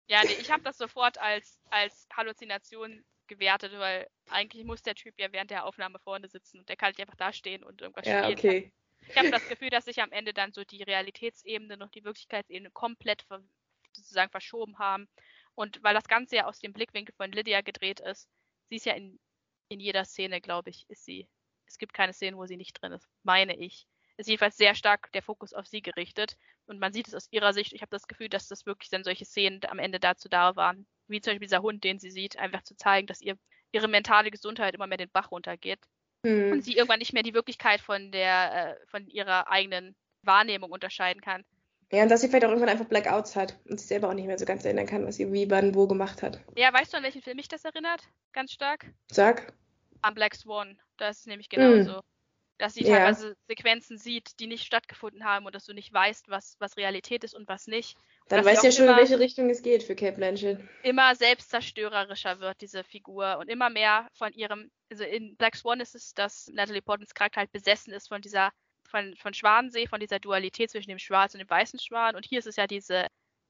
Ja, nee, ich habe das sofort als, als Halluzination gewertet, weil eigentlich muss der Typ ja während der Aufnahme vorne sitzen und der kann nicht einfach da stehen und irgendwas ja, spielen. Okay. Ich habe das Gefühl, dass sich am Ende dann so die Realitätsebene und die Wirklichkeitsebene komplett ver sozusagen verschoben haben. Und weil das Ganze ja aus dem Blickwinkel von Lydia gedreht ist, sie ist ja in, in jeder Szene, glaube ich, ist sie. Es gibt keine Szene, wo sie nicht drin ist, meine ich ist jedenfalls sehr stark der Fokus auf sie gerichtet. Und man sieht es aus ihrer Sicht. Ich habe das Gefühl, dass das wirklich dann solche Szenen am Ende dazu da waren, wie zum Beispiel dieser Hund, den sie sieht, einfach zu zeigen, dass ihr ihre mentale Gesundheit immer mehr den Bach runtergeht. Mhm. Und sie irgendwann nicht mehr die Wirklichkeit von der, äh, von ihrer eigenen Wahrnehmung unterscheiden kann. Ja, und dass sie vielleicht auch irgendwann einfach Blackouts hat und sich selber auch nicht mehr so ganz erinnern kann, was sie wie, wann, wo gemacht hat. Ja, weißt du, an welchen Film mich das erinnert? Ganz stark? Sag. An Black Swan. Da ist es nämlich genauso. Mhm dass sie ja. teilweise Sequenzen sieht, die nicht stattgefunden haben und dass du nicht weißt, was, was Realität ist und was nicht. Dann weißt du ja schon, in welche Richtung es geht für Kate Blanchett. Immer selbstzerstörerischer wird diese Figur und immer mehr von ihrem, also in Black Swan ist es, dass Natalie Portmans Charakter halt besessen ist von dieser, von, von Schwanensee, von dieser Dualität zwischen dem schwarzen und dem weißen Schwan und hier ist es ja diese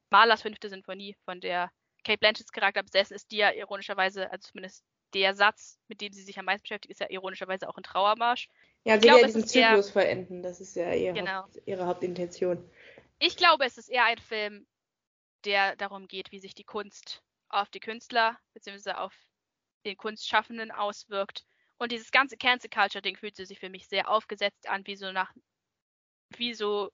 Malers fünfte Sinfonie, von der Kate Blanchetts Charakter besessen ist, die ja ironischerweise, also zumindest der Satz, mit dem sie sich am meisten beschäftigt, ist ja ironischerweise auch ein Trauermarsch. Ja, sie will ja diesen Zyklus eher, verenden. Das ist ja ihr genau. Haupt, ihre Hauptintention. Ich glaube, es ist eher ein Film, der darum geht, wie sich die Kunst auf die Künstler bzw. auf den Kunstschaffenden auswirkt. Und dieses ganze Cancel Culture Ding fühlt sich für mich sehr aufgesetzt an, wie so nach, wie so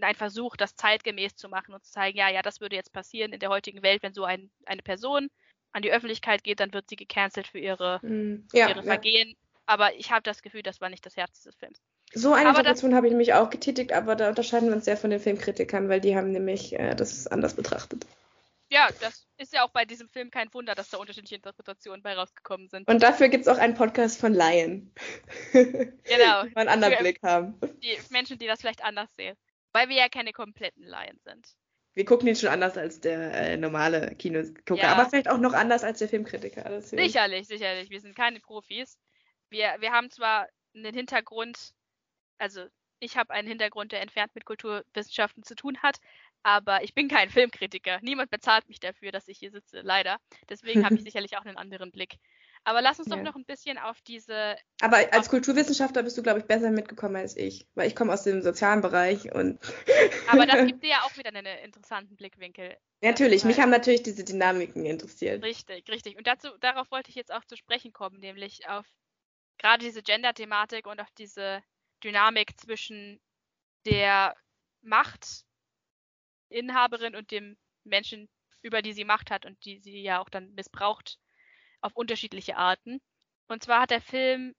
ein Versuch, das zeitgemäß zu machen und zu zeigen, ja, ja, das würde jetzt passieren in der heutigen Welt, wenn so ein, eine Person an die Öffentlichkeit geht, dann wird sie gecancelt für ihre, mm, ja, ihre Vergehen. Ja. Aber ich habe das Gefühl, das war nicht das Herz dieses Films. So eine Interpretation habe ich nämlich auch getätigt, aber da unterscheiden wir uns sehr von den Filmkritikern, weil die haben nämlich äh, das anders betrachtet. Ja, das ist ja auch bei diesem Film kein Wunder, dass da unterschiedliche Interpretationen bei rausgekommen sind. Und dafür gibt es auch einen Podcast von Lion. genau. die einen anderen Blick haben. Die Menschen, die das vielleicht anders sehen. Weil wir ja keine kompletten Lions sind. Wir gucken ihn schon anders als der äh, normale Kinogucker, ja. aber vielleicht auch noch anders als der Filmkritiker. Deswegen. Sicherlich, sicherlich. Wir sind keine Profis wir, wir haben zwar einen Hintergrund, also ich habe einen Hintergrund, der entfernt mit Kulturwissenschaften zu tun hat, aber ich bin kein Filmkritiker. Niemand bezahlt mich dafür, dass ich hier sitze, leider. Deswegen habe ich sicherlich auch einen anderen Blick. Aber lass uns ja. doch noch ein bisschen auf diese. Aber als Kulturwissenschaftler bist du, glaube ich, besser mitgekommen als ich, weil ich komme aus dem sozialen Bereich und. Aber das gibt dir ja auch wieder einen interessanten Blickwinkel. Natürlich, mich haben natürlich diese Dynamiken interessiert. Richtig, richtig. Und dazu, darauf wollte ich jetzt auch zu sprechen kommen, nämlich auf gerade diese Gender-Thematik und auf diese Dynamik zwischen der Machtinhaberin und dem Menschen, über die sie Macht hat und die sie ja auch dann missbraucht auf unterschiedliche Arten. Und zwar hat der Film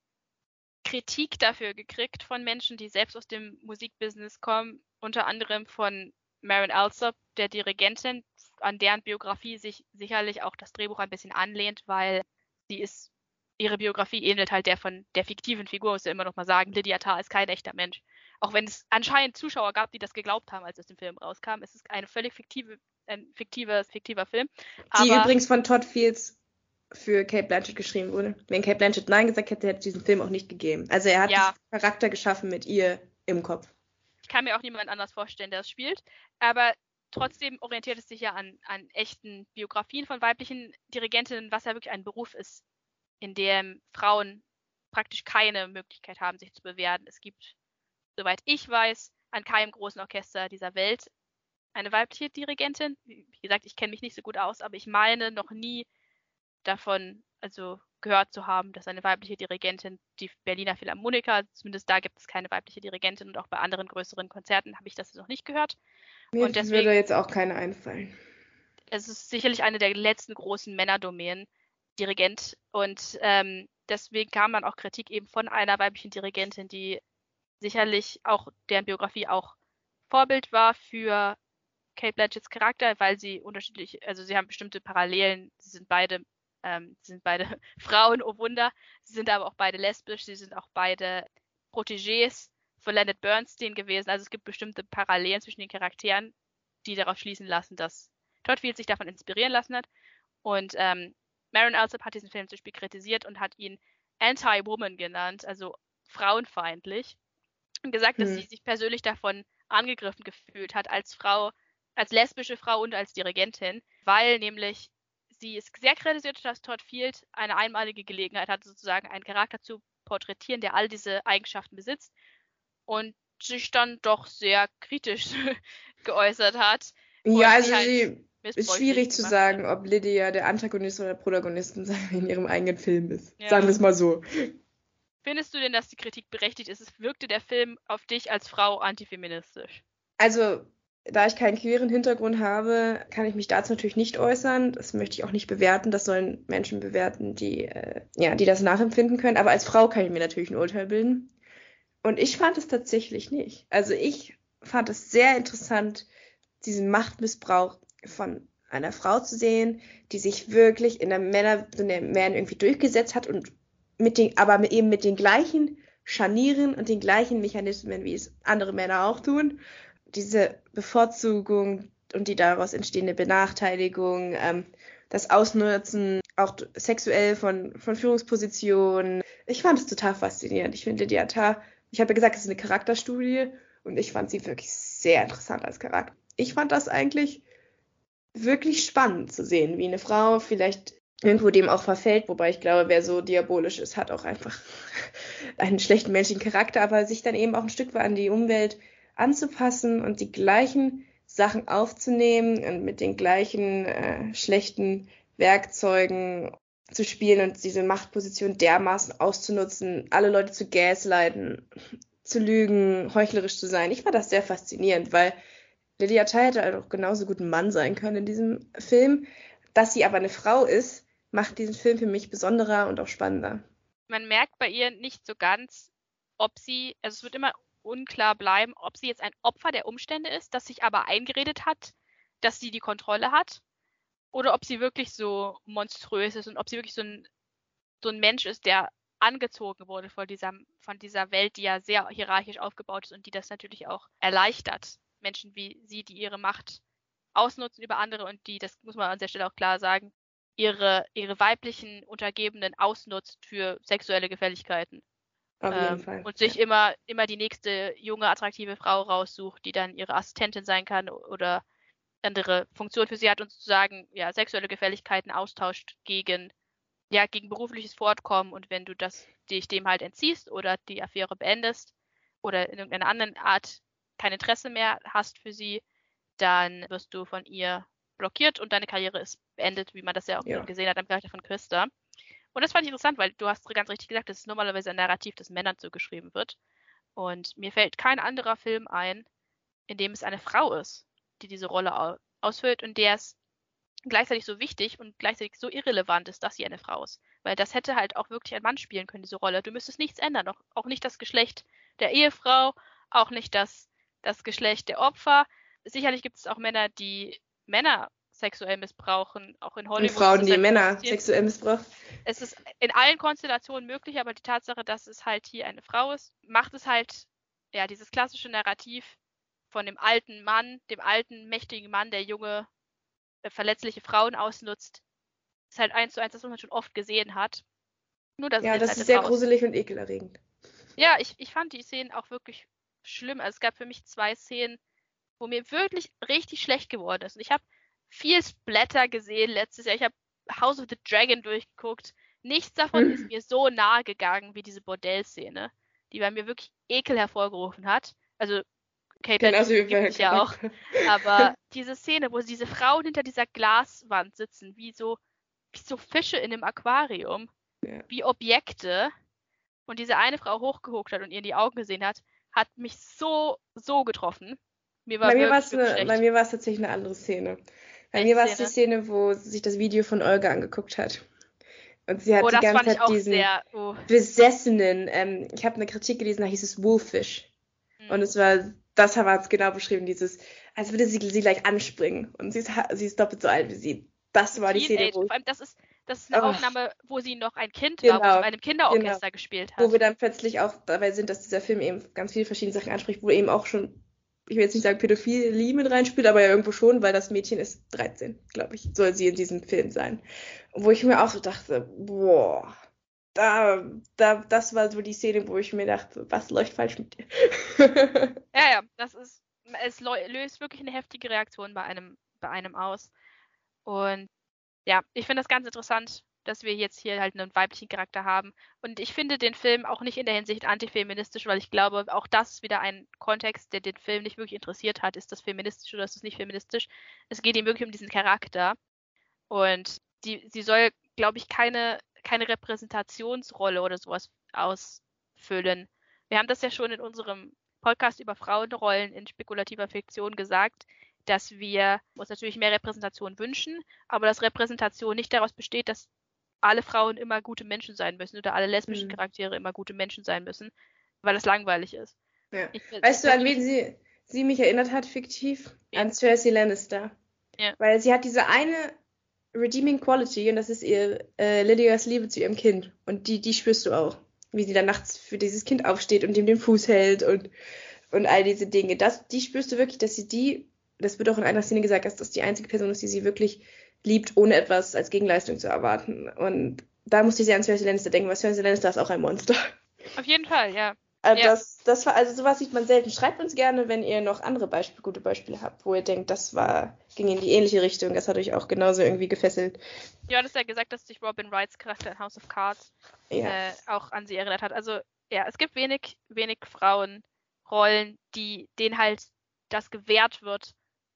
Kritik dafür gekriegt von Menschen, die selbst aus dem Musikbusiness kommen, unter anderem von Marin Alsop, der Dirigentin, an deren Biografie sich sicherlich auch das Drehbuch ein bisschen anlehnt, weil sie ist, ihre Biografie ähnelt halt der von der fiktiven Figur, muss ja immer noch mal sagen, Lydia Tarr ist kein echter Mensch. Auch wenn es anscheinend Zuschauer gab, die das geglaubt haben, als es dem Film rauskam. Es ist eine völlig fiktive, ein fiktiver, fiktiver Film. Die übrigens von Todd Fields für Kate Blanchett geschrieben wurde. Wenn Kate Blanchett Nein gesagt hätte, hätte es diesen Film auch nicht gegeben. Also er hat ja. Charakter geschaffen mit ihr im Kopf. Ich kann mir auch niemand anders vorstellen, der es spielt. Aber trotzdem orientiert es sich ja an, an echten Biografien von weiblichen Dirigentinnen, was ja wirklich ein Beruf ist, in dem Frauen praktisch keine Möglichkeit haben, sich zu bewerben. Es gibt, soweit ich weiß, an keinem großen Orchester dieser Welt eine weibliche Dirigentin. Wie gesagt, ich kenne mich nicht so gut aus, aber ich meine noch nie davon also gehört zu haben, dass eine weibliche Dirigentin die Berliner Philharmoniker, zumindest da gibt es keine weibliche Dirigentin und auch bei anderen größeren Konzerten habe ich das noch nicht gehört. Mir und deswegen, würde jetzt auch keine einfallen. Es ist sicherlich eine der letzten großen Männerdomänen, Dirigent. Und ähm, deswegen kam dann auch Kritik eben von einer weiblichen Dirigentin, die sicherlich auch deren Biografie auch Vorbild war für Kate Blanchetts Charakter, weil sie unterschiedlich, also sie haben bestimmte Parallelen, sie sind beide ähm, sie sind beide Frauen, oh Wunder. Sie sind aber auch beide lesbisch. Sie sind auch beide Protégés von Leonard Bernstein gewesen. Also es gibt bestimmte Parallelen zwischen den Charakteren, die darauf schließen lassen, dass Todd Field sich davon inspirieren lassen hat. Und ähm, Marin Alsop hat diesen Film zum Beispiel kritisiert und hat ihn Anti-Woman genannt, also frauenfeindlich. Und gesagt, hm. dass sie sich persönlich davon angegriffen gefühlt hat als Frau, als lesbische Frau und als Dirigentin, weil nämlich sie ist sehr kritisiert, dass Todd Field eine einmalige Gelegenheit hat, sozusagen einen Charakter zu porträtieren, der all diese Eigenschaften besitzt und sich dann doch sehr kritisch geäußert hat. Ja, also halt sie ist schwierig zu sagen, hat. ob Lydia der Antagonist oder der Protagonist in ihrem eigenen Film ist. Ja. Sagen wir es mal so. Findest du denn, dass die Kritik berechtigt ist? Es wirkte der Film auf dich als Frau antifeministisch? Also, da ich keinen queeren Hintergrund habe, kann ich mich dazu natürlich nicht äußern. Das möchte ich auch nicht bewerten. Das sollen Menschen bewerten, die, äh, ja, die das nachempfinden können. Aber als Frau kann ich mir natürlich ein Urteil bilden. Und ich fand es tatsächlich nicht. Also ich fand es sehr interessant, diesen Machtmissbrauch von einer Frau zu sehen, die sich wirklich in der Männer, in der Männer irgendwie durchgesetzt hat und mit den, aber eben mit den gleichen Scharnieren und den gleichen Mechanismen, wie es andere Männer auch tun diese Bevorzugung und die daraus entstehende Benachteiligung, ähm, das Ausnutzen auch sexuell von, von Führungspositionen. Ich fand es total faszinierend. Ich finde Lydia Tarr, ich habe ja gesagt, es ist eine Charakterstudie und ich fand sie wirklich sehr interessant als Charakter. Ich fand das eigentlich wirklich spannend zu sehen, wie eine Frau vielleicht irgendwo dem auch verfällt, wobei ich glaube, wer so diabolisch ist, hat auch einfach einen schlechten menschlichen Charakter, aber sich dann eben auch ein Stück weit an die Umwelt anzupassen und die gleichen Sachen aufzunehmen und mit den gleichen äh, schlechten Werkzeugen zu spielen und diese Machtposition dermaßen auszunutzen, alle Leute zu gaslighten, zu lügen, heuchlerisch zu sein. Ich fand das sehr faszinierend, weil Lydia Tay hätte halt auch genauso gut ein Mann sein können in diesem Film. Dass sie aber eine Frau ist, macht diesen Film für mich besonderer und auch spannender. Man merkt bei ihr nicht so ganz, ob sie, also es wird immer unklar bleiben, ob sie jetzt ein Opfer der Umstände ist, das sich aber eingeredet hat, dass sie die Kontrolle hat, oder ob sie wirklich so monströs ist und ob sie wirklich so ein, so ein Mensch ist, der angezogen wurde von dieser, von dieser Welt, die ja sehr hierarchisch aufgebaut ist und die das natürlich auch erleichtert. Menschen wie sie, die ihre Macht ausnutzen über andere und die, das muss man an der Stelle auch klar sagen, ihre, ihre weiblichen Untergebenen ausnutzt für sexuelle Gefälligkeiten. Auf jeden ähm, Fall. Und sich immer, immer die nächste junge, attraktive Frau raussucht, die dann ihre Assistentin sein kann oder andere Funktion für sie hat und sozusagen ja sexuelle Gefälligkeiten austauscht gegen ja gegen berufliches Fortkommen und wenn du das dich dem halt entziehst oder die Affäre beendest oder in irgendeiner anderen Art kein Interesse mehr hast für sie, dann wirst du von ihr blockiert und deine Karriere ist beendet, wie man das ja auch Ja. gesehen hat am Charakter von Christa. Und das fand ich interessant, weil du hast ganz richtig gesagt, das ist normalerweise ein Narrativ, das Männern zugeschrieben wird. Und mir fällt kein anderer Film ein, in dem es eine Frau ist, die diese Rolle au ausfüllt und der es gleichzeitig so wichtig und gleichzeitig so irrelevant ist, dass sie eine Frau ist. Weil das hätte halt auch wirklich ein Mann spielen können, diese Rolle. Du müsstest nichts ändern, auch, auch nicht das Geschlecht der Ehefrau, auch nicht das, das Geschlecht der Opfer. Sicherlich gibt es auch Männer, die Männer sexuell missbrauchen, auch in Hollywood. Und Frauen, ist die Männer sexuell missbrauchen. Es ist in allen Konstellationen möglich, aber die Tatsache, dass es halt hier eine Frau ist, macht es halt, ja, dieses klassische Narrativ von dem alten Mann, dem alten, mächtigen Mann, der junge, äh, verletzliche Frauen ausnutzt, ist halt eins zu eins, das was man schon oft gesehen hat. Nur, dass Ja, das ist sehr Frau gruselig und ekelerregend. Ja, ich, ich fand die Szenen auch wirklich schlimm. Also es gab für mich zwei Szenen, wo mir wirklich richtig schlecht geworden ist. Und ich habe viel Splatter gesehen letztes Jahr. Ich habe House of the Dragon durchgeguckt. Nichts davon ist mir so nahe gegangen wie diese Bordellszene, die bei mir wirklich Ekel hervorgerufen hat. Also Kate Blanchett bei gibt sich ja auch. Aber diese Szene, wo diese Frauen hinter dieser Glaswand sitzen, wie so, wie so Fische in einem Aquarium, Ja. wie Objekte, und diese eine Frau hochgeguckt hat und ihr in die Augen gesehen hat, hat mich so, so getroffen. Mir war Bei mir wirklich, war es wirklich eine, bei mir war es tatsächlich eine andere Szene. Bei Welche mir war es die Szene, wo sie sich das Video von Olga angeguckt hat. Und sie hat oh, die ganze Zeit diesen sehr. Oh, besessenen, ähm, ich habe eine Kritik gelesen, da hieß es Wolfish. hm. Und es war, das war es genau beschrieben, dieses, als würde sie sie gleich anspringen. Und sie ist, sie ist doppelt so alt wie sie. Das war die Szene, Teenage. wo, Vor allem, das ist, das ist eine Oh. Aufnahme, wo sie noch ein Kind war, wo Genau, sie bei einem Kinderorchester gespielt hat. wo wir dann plötzlich auch dabei sind, dass dieser Film eben ganz viele verschiedene Sachen anspricht, wo eben auch schon, ich will jetzt nicht sagen Pädophilie mit reinspielt, aber ja irgendwo schon, weil das Mädchen ist 13, glaube ich, soll sie in diesem Film sein. Wo ich mir auch so dachte, boah, da, da, das war so die Szene, wo ich mir dachte, was läuft falsch mit dir? Ja, ja, das ist, es lö- löst wirklich eine heftige Reaktion bei einem, bei einem aus. Und ja, ich finde das ganz interessant, dass wir jetzt hier halt einen weiblichen Charakter haben. Und ich finde den Film auch nicht in der Hinsicht antifeministisch, weil ich glaube, auch das ist wieder ein Kontext, der den Film nicht wirklich interessiert hat. Ist das feministisch oder ist das nicht feministisch? Es geht ihm wirklich um diesen Charakter. Und die, sie soll, glaube ich, keine, keine Repräsentationsrolle oder sowas ausfüllen. Wir haben das ja schon in unserem Podcast über Frauenrollen in spekulativer Fiktion gesagt, dass wir uns natürlich mehr Repräsentation wünschen, aber dass Repräsentation nicht daraus besteht, dass alle Frauen immer gute Menschen sein müssen oder alle lesbischen Mhm. Charaktere immer gute Menschen sein müssen, weil es langweilig ist. Ja. Ich, Weißt du, an wen sie, sie mich erinnert hat, fiktiv? Wen? An Cersei Lannister. Ja. Weil sie hat diese eine redeeming quality und das ist ihr äh, Lydias Liebe zu ihrem Kind. Und die, die spürst du auch. Wie sie dann nachts für dieses Kind aufsteht und ihm den Fuß hält und, und all diese Dinge. Das, die spürst du wirklich, dass sie die, das wird auch in einer Szene gesagt, dass das die einzige Person ist, die sie wirklich liebt, ohne etwas als Gegenleistung zu erwarten. Und da musste ich sehr an Cersei Lannister denken, weil Cersei Lannister ist auch ein Monster. Auf jeden Fall, ja. Äh, Ja. Das, das war, also sowas sieht man selten. Schreibt uns gerne, wenn ihr noch andere Beispiele, gute Beispiele habt, wo ihr denkt, das war, ging in die ähnliche Richtung, das hat euch auch genauso irgendwie gefesselt. Du hattest ja gesagt, dass sich Robin Wrights Charakter in House of Cards Ja. äh, auch an sie erinnert hat. Also ja, es gibt wenig, wenig Frauenrollen, die denen halt das gewährt wird,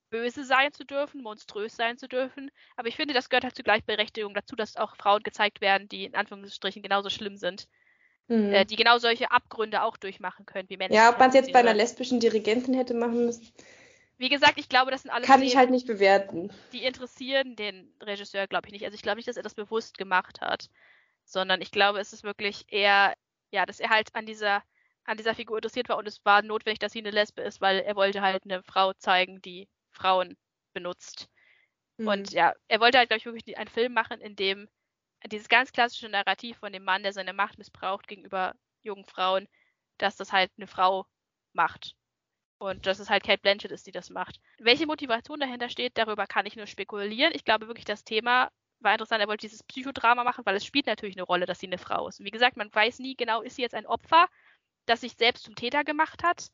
böse sein zu dürfen, monströs sein zu dürfen. Aber ich finde, das gehört halt zur Gleichberechtigung dazu, dass auch Frauen gezeigt werden, die in Anführungsstrichen genauso schlimm sind, Mhm. äh, die genau solche Abgründe auch durchmachen können wie männliche ja, ob man es jetzt bei einer lesbischen Dirigentin hätte machen müssen, Wie gesagt, ich glaube, das sind alles kann ich Themen, halt nicht bewerten. die interessieren den Regisseur, glaube ich nicht. Also ich glaube nicht, dass er das bewusst gemacht hat, sondern ich glaube, es ist wirklich eher, ja, dass er halt an dieser, an dieser Figur interessiert war und es war notwendig, dass sie eine Lesbe ist, weil er wollte halt eine Frau zeigen, die Frauen benutzt. Mhm. Und ja, er wollte halt, glaube ich, wirklich einen Film machen, in dem dieses ganz klassische Narrativ von dem Mann, der seine Macht missbraucht gegenüber jungen Frauen, dass das halt eine Frau macht. Und dass es halt Kate Blanchett ist, die das macht. Welche Motivation dahinter steht, darüber kann ich nur spekulieren. Ich glaube wirklich, das Thema war interessant. Er wollte dieses Psychodrama machen, weil es spielt natürlich eine Rolle, dass sie eine Frau ist. Und wie gesagt, man weiß nie genau, ist sie jetzt ein Opfer, das sich selbst zum Täter gemacht hat?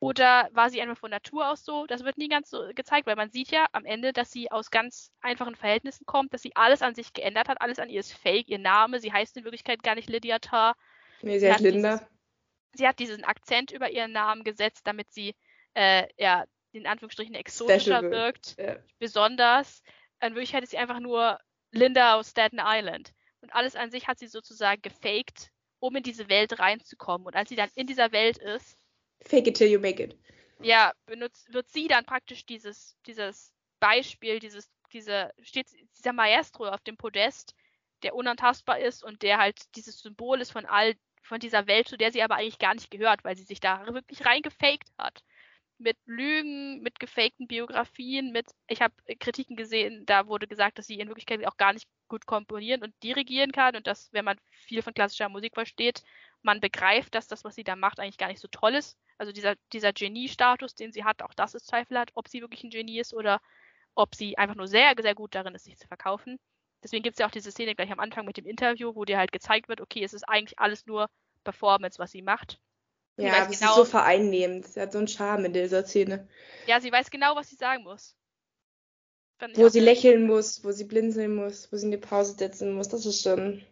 Oder war sie einfach von Natur aus so? Das wird nie ganz so gezeigt, weil man sieht ja am Ende, dass sie aus ganz einfachen Verhältnissen kommt, dass sie alles an sich geändert hat, alles an ihr ist fake, ihr Name, sie heißt in Wirklichkeit gar nicht Lydia Tarr. Nee, sie, sie heißt Linda. Dieses, sie hat diesen Akzent über ihren Namen gesetzt, damit sie äh, ja in Anführungsstrichen exotischer wirkt, ja. besonders. In Wirklichkeit ist sie einfach nur Linda aus Staten Island. Und alles an sich hat sie sozusagen gefaked, um in diese Welt reinzukommen. Und als sie dann in dieser Welt ist, Fake it till you make it. Ja, benutzt, wird sie dann praktisch dieses, dieses Beispiel, dieses, diese, steht dieser Maestro auf dem Podest, der unantastbar ist und der halt dieses Symbol ist von all, von dieser Welt, zu der sie aber eigentlich gar nicht gehört, weil sie sich da wirklich reingefaked hat. Mit Lügen, mit gefakten Biografien, mit, ich habe Kritiken gesehen, da wurde gesagt, dass sie in Wirklichkeit auch gar nicht gut komponieren und dirigieren kann und dass, wenn man viel von klassischer Musik versteht, man begreift, dass das, was sie da macht, eigentlich gar nicht so toll ist also dieser, dieser Genie-Status, den sie hat, auch das ist zweifelhaft, ob sie wirklich ein Genie ist oder ob sie einfach nur sehr, sehr gut darin ist, sich zu verkaufen. Deswegen gibt es ja auch diese Szene gleich am Anfang mit dem Interview, wo dir halt gezeigt wird, okay, es ist eigentlich alles nur Performance, was sie macht. Sie ja, aber genau, sie ist so vereinnehmend. Sie hat so einen Charme in dieser Szene. Ja, sie weiß genau, was sie sagen muss. Wo sie lächeln muss, wo sie blinzeln muss, wo sie in die Pause setzen muss, das ist schon.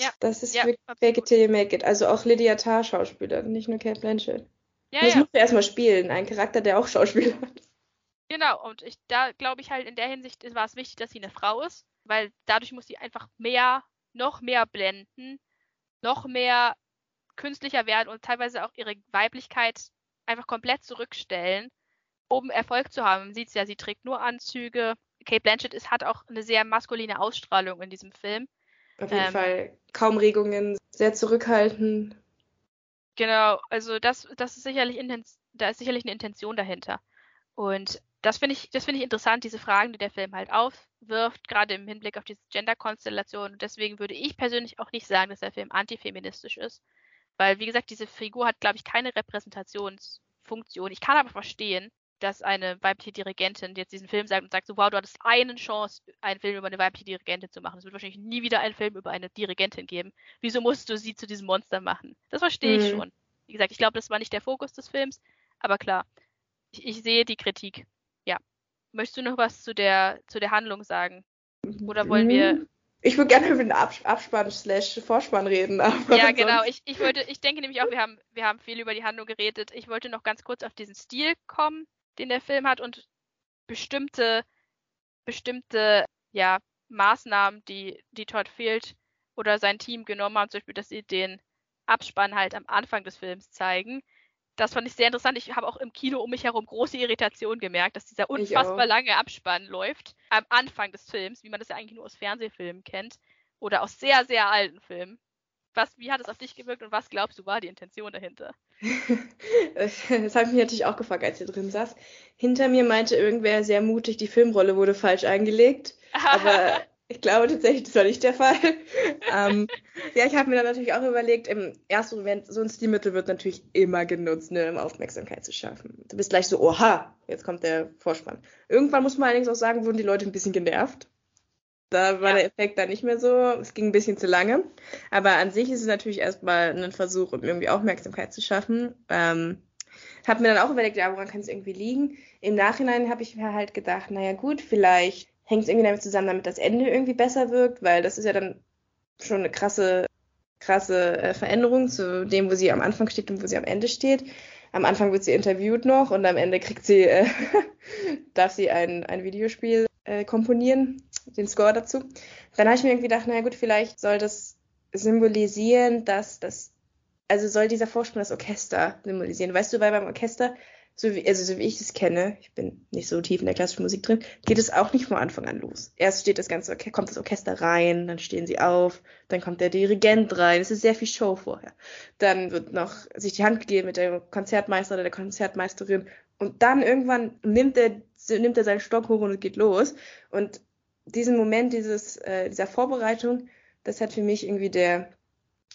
Ja. Das ist ja, wirklich Fake it till you make it. Also auch Lydia Tarr Schauspieler, nicht nur Kate Blanchett. Ja, das ja. musst du erstmal spielen, ein Charakter, der auch Schauspieler hat. Genau, und ich, da glaube ich halt in der Hinsicht war es wichtig, dass sie eine Frau ist, weil dadurch muss sie einfach mehr, noch mehr blenden, noch mehr künstlicher werden und teilweise auch ihre Weiblichkeit einfach komplett zurückstellen, um Erfolg zu haben. Man sieht es ja, sie trägt nur Anzüge. Kate Blanchett ist, hat auch eine sehr maskuline Ausstrahlung in diesem Film. Auf jeden ähm, Fall kaum Regungen, sehr zurückhaltend, Genau, also das, das ist sicherlich da ist sicherlich eine Intention dahinter. Und das finde ich, das finde ich interessant, diese Fragen, die der Film halt aufwirft, gerade im Hinblick auf diese Gender-Konstellation. Und deswegen würde ich persönlich auch nicht sagen, dass der Film antifeministisch ist. Weil, wie gesagt, diese Figur hat, glaube ich, keine Repräsentationsfunktion. Ich kann aber verstehen, dass eine weibliche Dirigentin jetzt diesen Film sagt und sagt so, wow, du hattest eine Chance, einen Film über eine weibliche Dirigentin zu machen. Es wird wahrscheinlich nie wieder einen Film über eine Dirigentin geben. Wieso musst du sie zu diesem Monster machen? Das verstehe ich mhm. schon. Wie gesagt, ich glaube, das war nicht der Fokus des Films, aber klar, ich, ich, sehe die Kritik. Ja. Möchtest du noch was zu der, zu der Handlung sagen? Oder wollen wir. Mhm. Ich würde gerne über den Abspann slash Vorspann reden. ja, genau. Ich, ich, wollte, ich denke nämlich auch, wir haben, wir haben viel über die Handlung geredet. Ich wollte noch ganz kurz auf diesen Stil kommen den der Film hat und bestimmte, bestimmte, ja, Maßnahmen, die, die Todd Field oder sein Team genommen haben, zum Beispiel, dass sie den Abspann halt am Anfang des Films zeigen. Das fand ich sehr interessant. Ich habe auch im Kino um mich herum große Irritation gemerkt, dass dieser unfassbar lange Abspann läuft am Anfang des Films, wie man das ja eigentlich nur aus Fernsehfilmen kennt oder aus sehr, sehr alten Filmen. Was, wie hat es auf dich gewirkt und was glaubst du war die Intention dahinter? das habe ich mich natürlich auch gefragt, als ihr drin saß. Hinter mir meinte irgendwer sehr mutig, die Filmrolle wurde falsch eingelegt. aber ich glaube tatsächlich, das war nicht der Fall. ähm, ja, ich habe mir dann natürlich auch überlegt, im ersten Moment, so ein Stilmittel wird natürlich immer genutzt, ne, um Aufmerksamkeit zu schaffen. Du bist gleich so, oha, jetzt kommt der Vorspann. Irgendwann muss man allerdings auch sagen, wurden die Leute ein bisschen genervt. Da war ja. der Effekt dann nicht mehr so. Es ging ein bisschen zu lange. Aber an sich ist es natürlich erstmal ein Versuch, um irgendwie Aufmerksamkeit zu schaffen. Ähm, habe mir dann auch überlegt, ja, woran kann es irgendwie liegen? Im Nachhinein habe ich mir halt gedacht, naja gut, vielleicht hängt es irgendwie damit zusammen, damit das Ende irgendwie besser wirkt, weil das ist ja dann schon eine krasse, krasse äh, Veränderung zu dem, wo sie am Anfang steht und wo sie am Ende steht. Am Anfang wird sie interviewt noch und am Ende kriegt sie, äh, darf sie ein, ein Videospiel äh, komponieren den Score dazu. Dann habe ich mir irgendwie gedacht, na gut, vielleicht soll das symbolisieren, dass das, also soll dieser Vorspann das Orchester symbolisieren. Weißt du, weil beim Orchester, so wie, also so wie ich es kenne, ich bin nicht so tief in der klassischen Musik drin, geht es auch nicht von Anfang an los. Erst steht das ganze, kommt das Orchester rein, dann stehen sie auf, dann kommt der Dirigent rein, es ist sehr viel Show vorher. Dann wird noch sich die Hand gegeben mit dem Konzertmeister oder der Konzertmeisterin und dann irgendwann nimmt er, nimmt er seinen Stock hoch und geht los. Und diesen Moment dieses, äh, dieser Vorbereitung, das hat für mich irgendwie der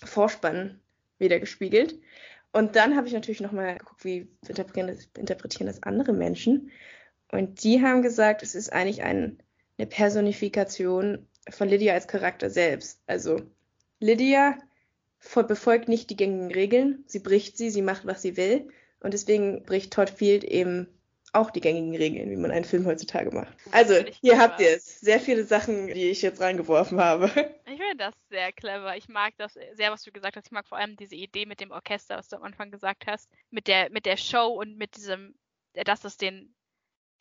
Vorspann wieder gespiegelt. Und dann habe ich natürlich nochmal geguckt, wie interpretieren das, interpretieren das andere Menschen. Und die haben gesagt, es ist eigentlich ein, eine Personifikation von Lydia als Charakter selbst. Also Lydia befolgt nicht die gängigen Regeln, sie bricht sie, sie macht, was sie will. Und deswegen bricht Todd Field eben auch die gängigen Regeln, wie man einen Film heutzutage macht. Also, hier habt ihr es. Sehr viele Sachen, die ich jetzt reingeworfen habe. Ich finde das sehr clever. Ich mag das sehr, was du gesagt hast. Ich mag vor allem diese Idee mit dem Orchester, was du am Anfang gesagt hast. Mit der, mit der Show und mit diesem, dass es den,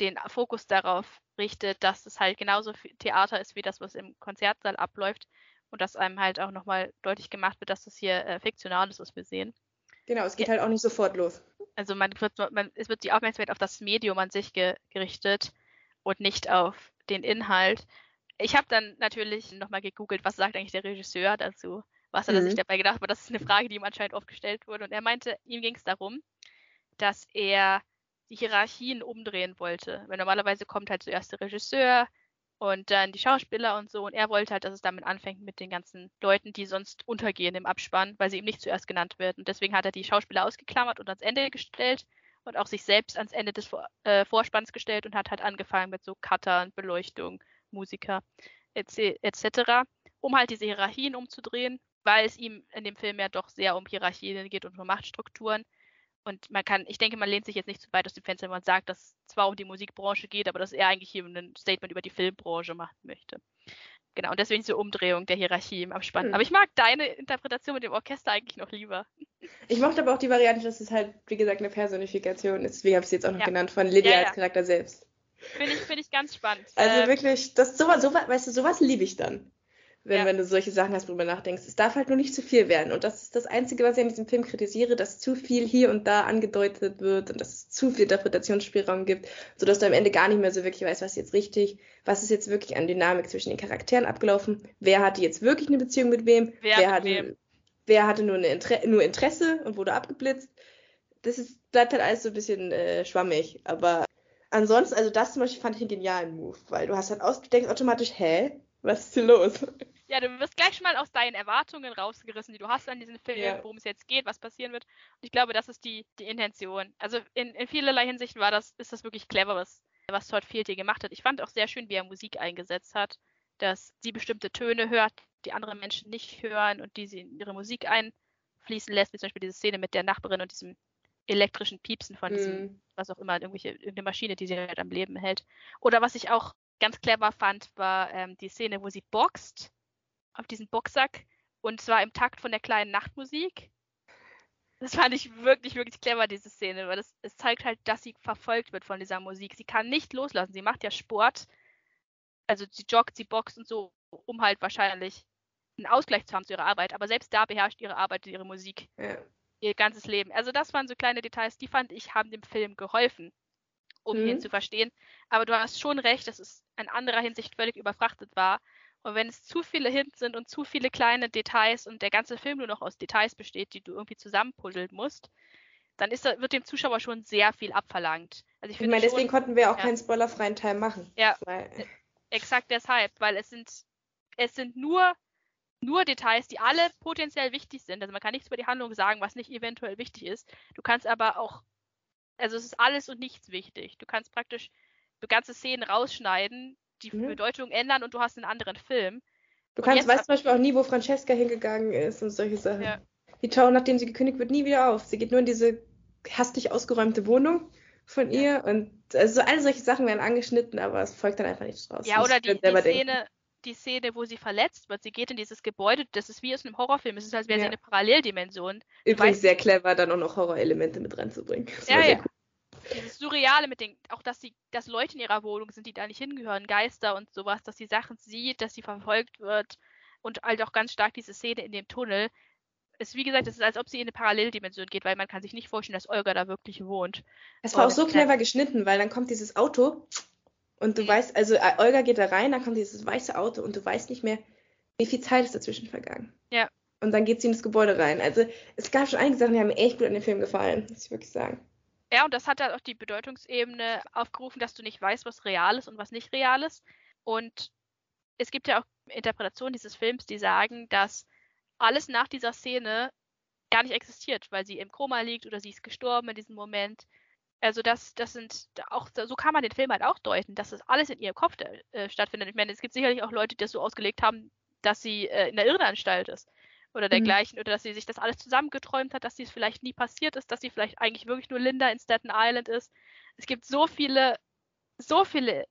den Fokus darauf richtet, dass es halt genauso Theater ist wie das, was im Konzertsaal abläuft. Und dass einem halt auch nochmal deutlich gemacht wird, dass das hier äh, fiktional ist, was wir sehen. Genau, es geht ja. halt auch nicht sofort los. Also man wird, man, es wird die Aufmerksamkeit auf das Medium an sich ge gerichtet und nicht auf den Inhalt. Ich habe dann natürlich nochmal gegoogelt, was sagt eigentlich der Regisseur dazu? Was hat er sich mhm. dabei gedacht? Aber das ist eine Frage, die ihm anscheinend oft gestellt wurde. Und er meinte, ihm ging es darum, dass er die Hierarchien umdrehen wollte. Weil normalerweise kommt halt zuerst der Regisseur, und dann die Schauspieler und so. Und er wollte halt, dass es damit anfängt mit den ganzen Leuten, die sonst untergehen im Abspann, weil sie ihm nicht zuerst genannt werden. Und deswegen hat er die Schauspieler ausgeklammert und ans Ende gestellt und auch sich selbst ans Ende des Vor äh, Vorspanns gestellt und hat halt angefangen mit so Cuttern, Beleuchtung, Musiker etc., et um halt diese Hierarchien umzudrehen, weil es ihm in dem Film ja doch sehr um Hierarchien geht und um Machtstrukturen. Und man kann, ich denke, man lehnt sich jetzt nicht zu weit aus dem Fenster, wenn man sagt, dass es zwar um die Musikbranche geht, aber dass er eigentlich hier ein Statement über die Filmbranche machen möchte. Genau, und deswegen diese Umdrehung der Hierarchie im Abspann. Hm. Aber ich mag deine Interpretation mit dem Orchester eigentlich noch lieber. Ich mochte aber auch die Variante, dass es halt, wie gesagt, eine Personifikation ist. Wie habe ich es jetzt auch noch ja. genannt, von Lydia ja, ja. als Charakter selbst. Finde ich, find ich ganz spannend. Also ähm, wirklich, das sowas, sowas, weißt du, sowas liebe ich dann wenn, ja. wenn du solche Sachen hast, worüber nachdenkst. Es darf halt nur nicht zu viel werden. Und das ist das Einzige, was ich an diesem Film kritisiere, dass zu viel hier und da angedeutet wird und dass es zu viel Interpretationsspielraum gibt, sodass du am Ende gar nicht mehr so wirklich weißt, was ist jetzt richtig, was ist jetzt wirklich an Dynamik zwischen den Charakteren abgelaufen, wer hatte jetzt wirklich eine Beziehung mit wem, wer, wer hatte, wem? wer hatte nur, Inter nur Interesse und wurde abgeblitzt. Das ist, bleibt halt alles so ein bisschen äh, schwammig, aber ansonsten, also das zum Beispiel fand ich einen genialen Move, weil du hast halt aus, du denkst automatisch, hä, was ist hier los? Ja, du wirst gleich schon mal aus deinen Erwartungen rausgerissen, die du hast an diesen Film, ja. worum es jetzt geht, was passieren wird. Und ich glaube, das ist die, die Intention. Also in, in vielerlei Hinsicht war das, ist das wirklich clever, was, was Todd Field hier gemacht hat. Ich fand auch sehr schön, wie er Musik eingesetzt hat, dass sie bestimmte Töne hört, die andere Menschen nicht hören und die sie in ihre Musik einfließen lässt, wie zum Beispiel diese Szene mit der Nachbarin und diesem elektrischen Piepsen von diesem, mm. was auch immer, irgendwelche, irgendeine Maschine, die sie halt am Leben hält. Oder was ich auch ganz clever fand, war ähm, die Szene, wo sie boxt auf diesen Boxsack und zwar im Takt von der kleinen Nachtmusik. Das fand ich wirklich, wirklich clever, diese Szene, weil das, es zeigt halt, dass sie verfolgt wird von dieser Musik. Sie kann nicht loslassen. Sie macht ja Sport, also sie joggt, sie boxt und so, um halt wahrscheinlich einen Ausgleich zu haben zu ihrer Arbeit. Aber selbst da beherrscht ihre Arbeit ihre Musik. Ja. Ihr ganzes Leben. Also das waren so kleine Details, die fand ich, haben dem Film geholfen um mhm. ihn zu verstehen. Aber du hast schon recht, dass es in anderer Hinsicht völlig überfrachtet war. Und wenn es zu viele Hints sind und zu viele kleine Details und der ganze Film nur noch aus Details besteht, die du irgendwie zusammenpuzzeln musst, dann ist, wird dem Zuschauer schon sehr viel abverlangt. Also ich, ich meine, deswegen konnten wir auch ja. keinen spoilerfreien Teil machen. Ja, weil... Exakt deshalb, weil es sind, es sind nur, nur Details, die alle potenziell wichtig sind. Also man kann nichts über die Handlung sagen, was nicht eventuell wichtig ist. Du kannst aber auch also es ist alles und nichts wichtig. Du kannst praktisch ganze Szenen rausschneiden, die mhm. Bedeutung ändern und du hast einen anderen Film. Du kannst, weißt zum Beispiel auch nie, wo Francesca hingegangen ist und solche Sachen. Ja. Die tauchen, nachdem sie gekündigt wird, nie wieder auf. Sie geht nur in diese hastig ausgeräumte Wohnung von ja. ihr und also alle solche Sachen werden angeschnitten, aber es folgt dann einfach nichts draus. Ja, oder die, die Szene, die Szene, wo sie verletzt wird. Sie geht in dieses Gebäude, das ist wie aus einem Horrorfilm. Es ist, als wäre ja. sie eine Paralleldimension. Übrigens weißt, sehr clever, dann auch noch Horrorelemente mit reinzubringen. ja, ja. Cool. Dieses Surreale mit den, auch dass sie, dass Leute in ihrer Wohnung sind, die da nicht hingehören, Geister und sowas, dass sie Sachen sieht, dass sie verfolgt wird und halt auch ganz stark diese Szene in dem Tunnel. Es, wie gesagt, es ist, als ob sie in eine Paralleldimension geht, weil man kann sich nicht vorstellen, dass Olga da wirklich wohnt. Es war auch so clever geschnitten, weil dann kommt dieses Auto und du mhm. weißt, also äh, Olga geht da rein, dann kommt dieses weiße Auto und du weißt nicht mehr, wie viel Zeit ist dazwischen vergangen. Ja. Und dann geht sie in das Gebäude rein. Also es gab schon einige Sachen, die haben mir echt gut an dem Film gefallen, muss ich wirklich sagen. Ja, und das hat halt auch die Bedeutungsebene aufgerufen, dass du nicht weißt, was real ist und was nicht real ist. Und es gibt ja auch Interpretationen dieses Films, die sagen, dass alles nach dieser Szene gar nicht existiert, weil sie im Koma liegt oder sie ist gestorben in diesem Moment. Also das, das sind auch, so kann man den Film halt auch deuten, dass das alles in ihrem Kopf äh, stattfindet. Ich meine, es gibt sicherlich auch Leute, die das so ausgelegt haben, dass sie äh, in der Irrenanstalt ist. Oder Mhm. dergleichen oder dass sie sich das alles zusammengeträumt hat, dass dies vielleicht nie passiert ist, dass sie vielleicht eigentlich wirklich nur Linda in Staten Island ist. Es gibt so viele, so viele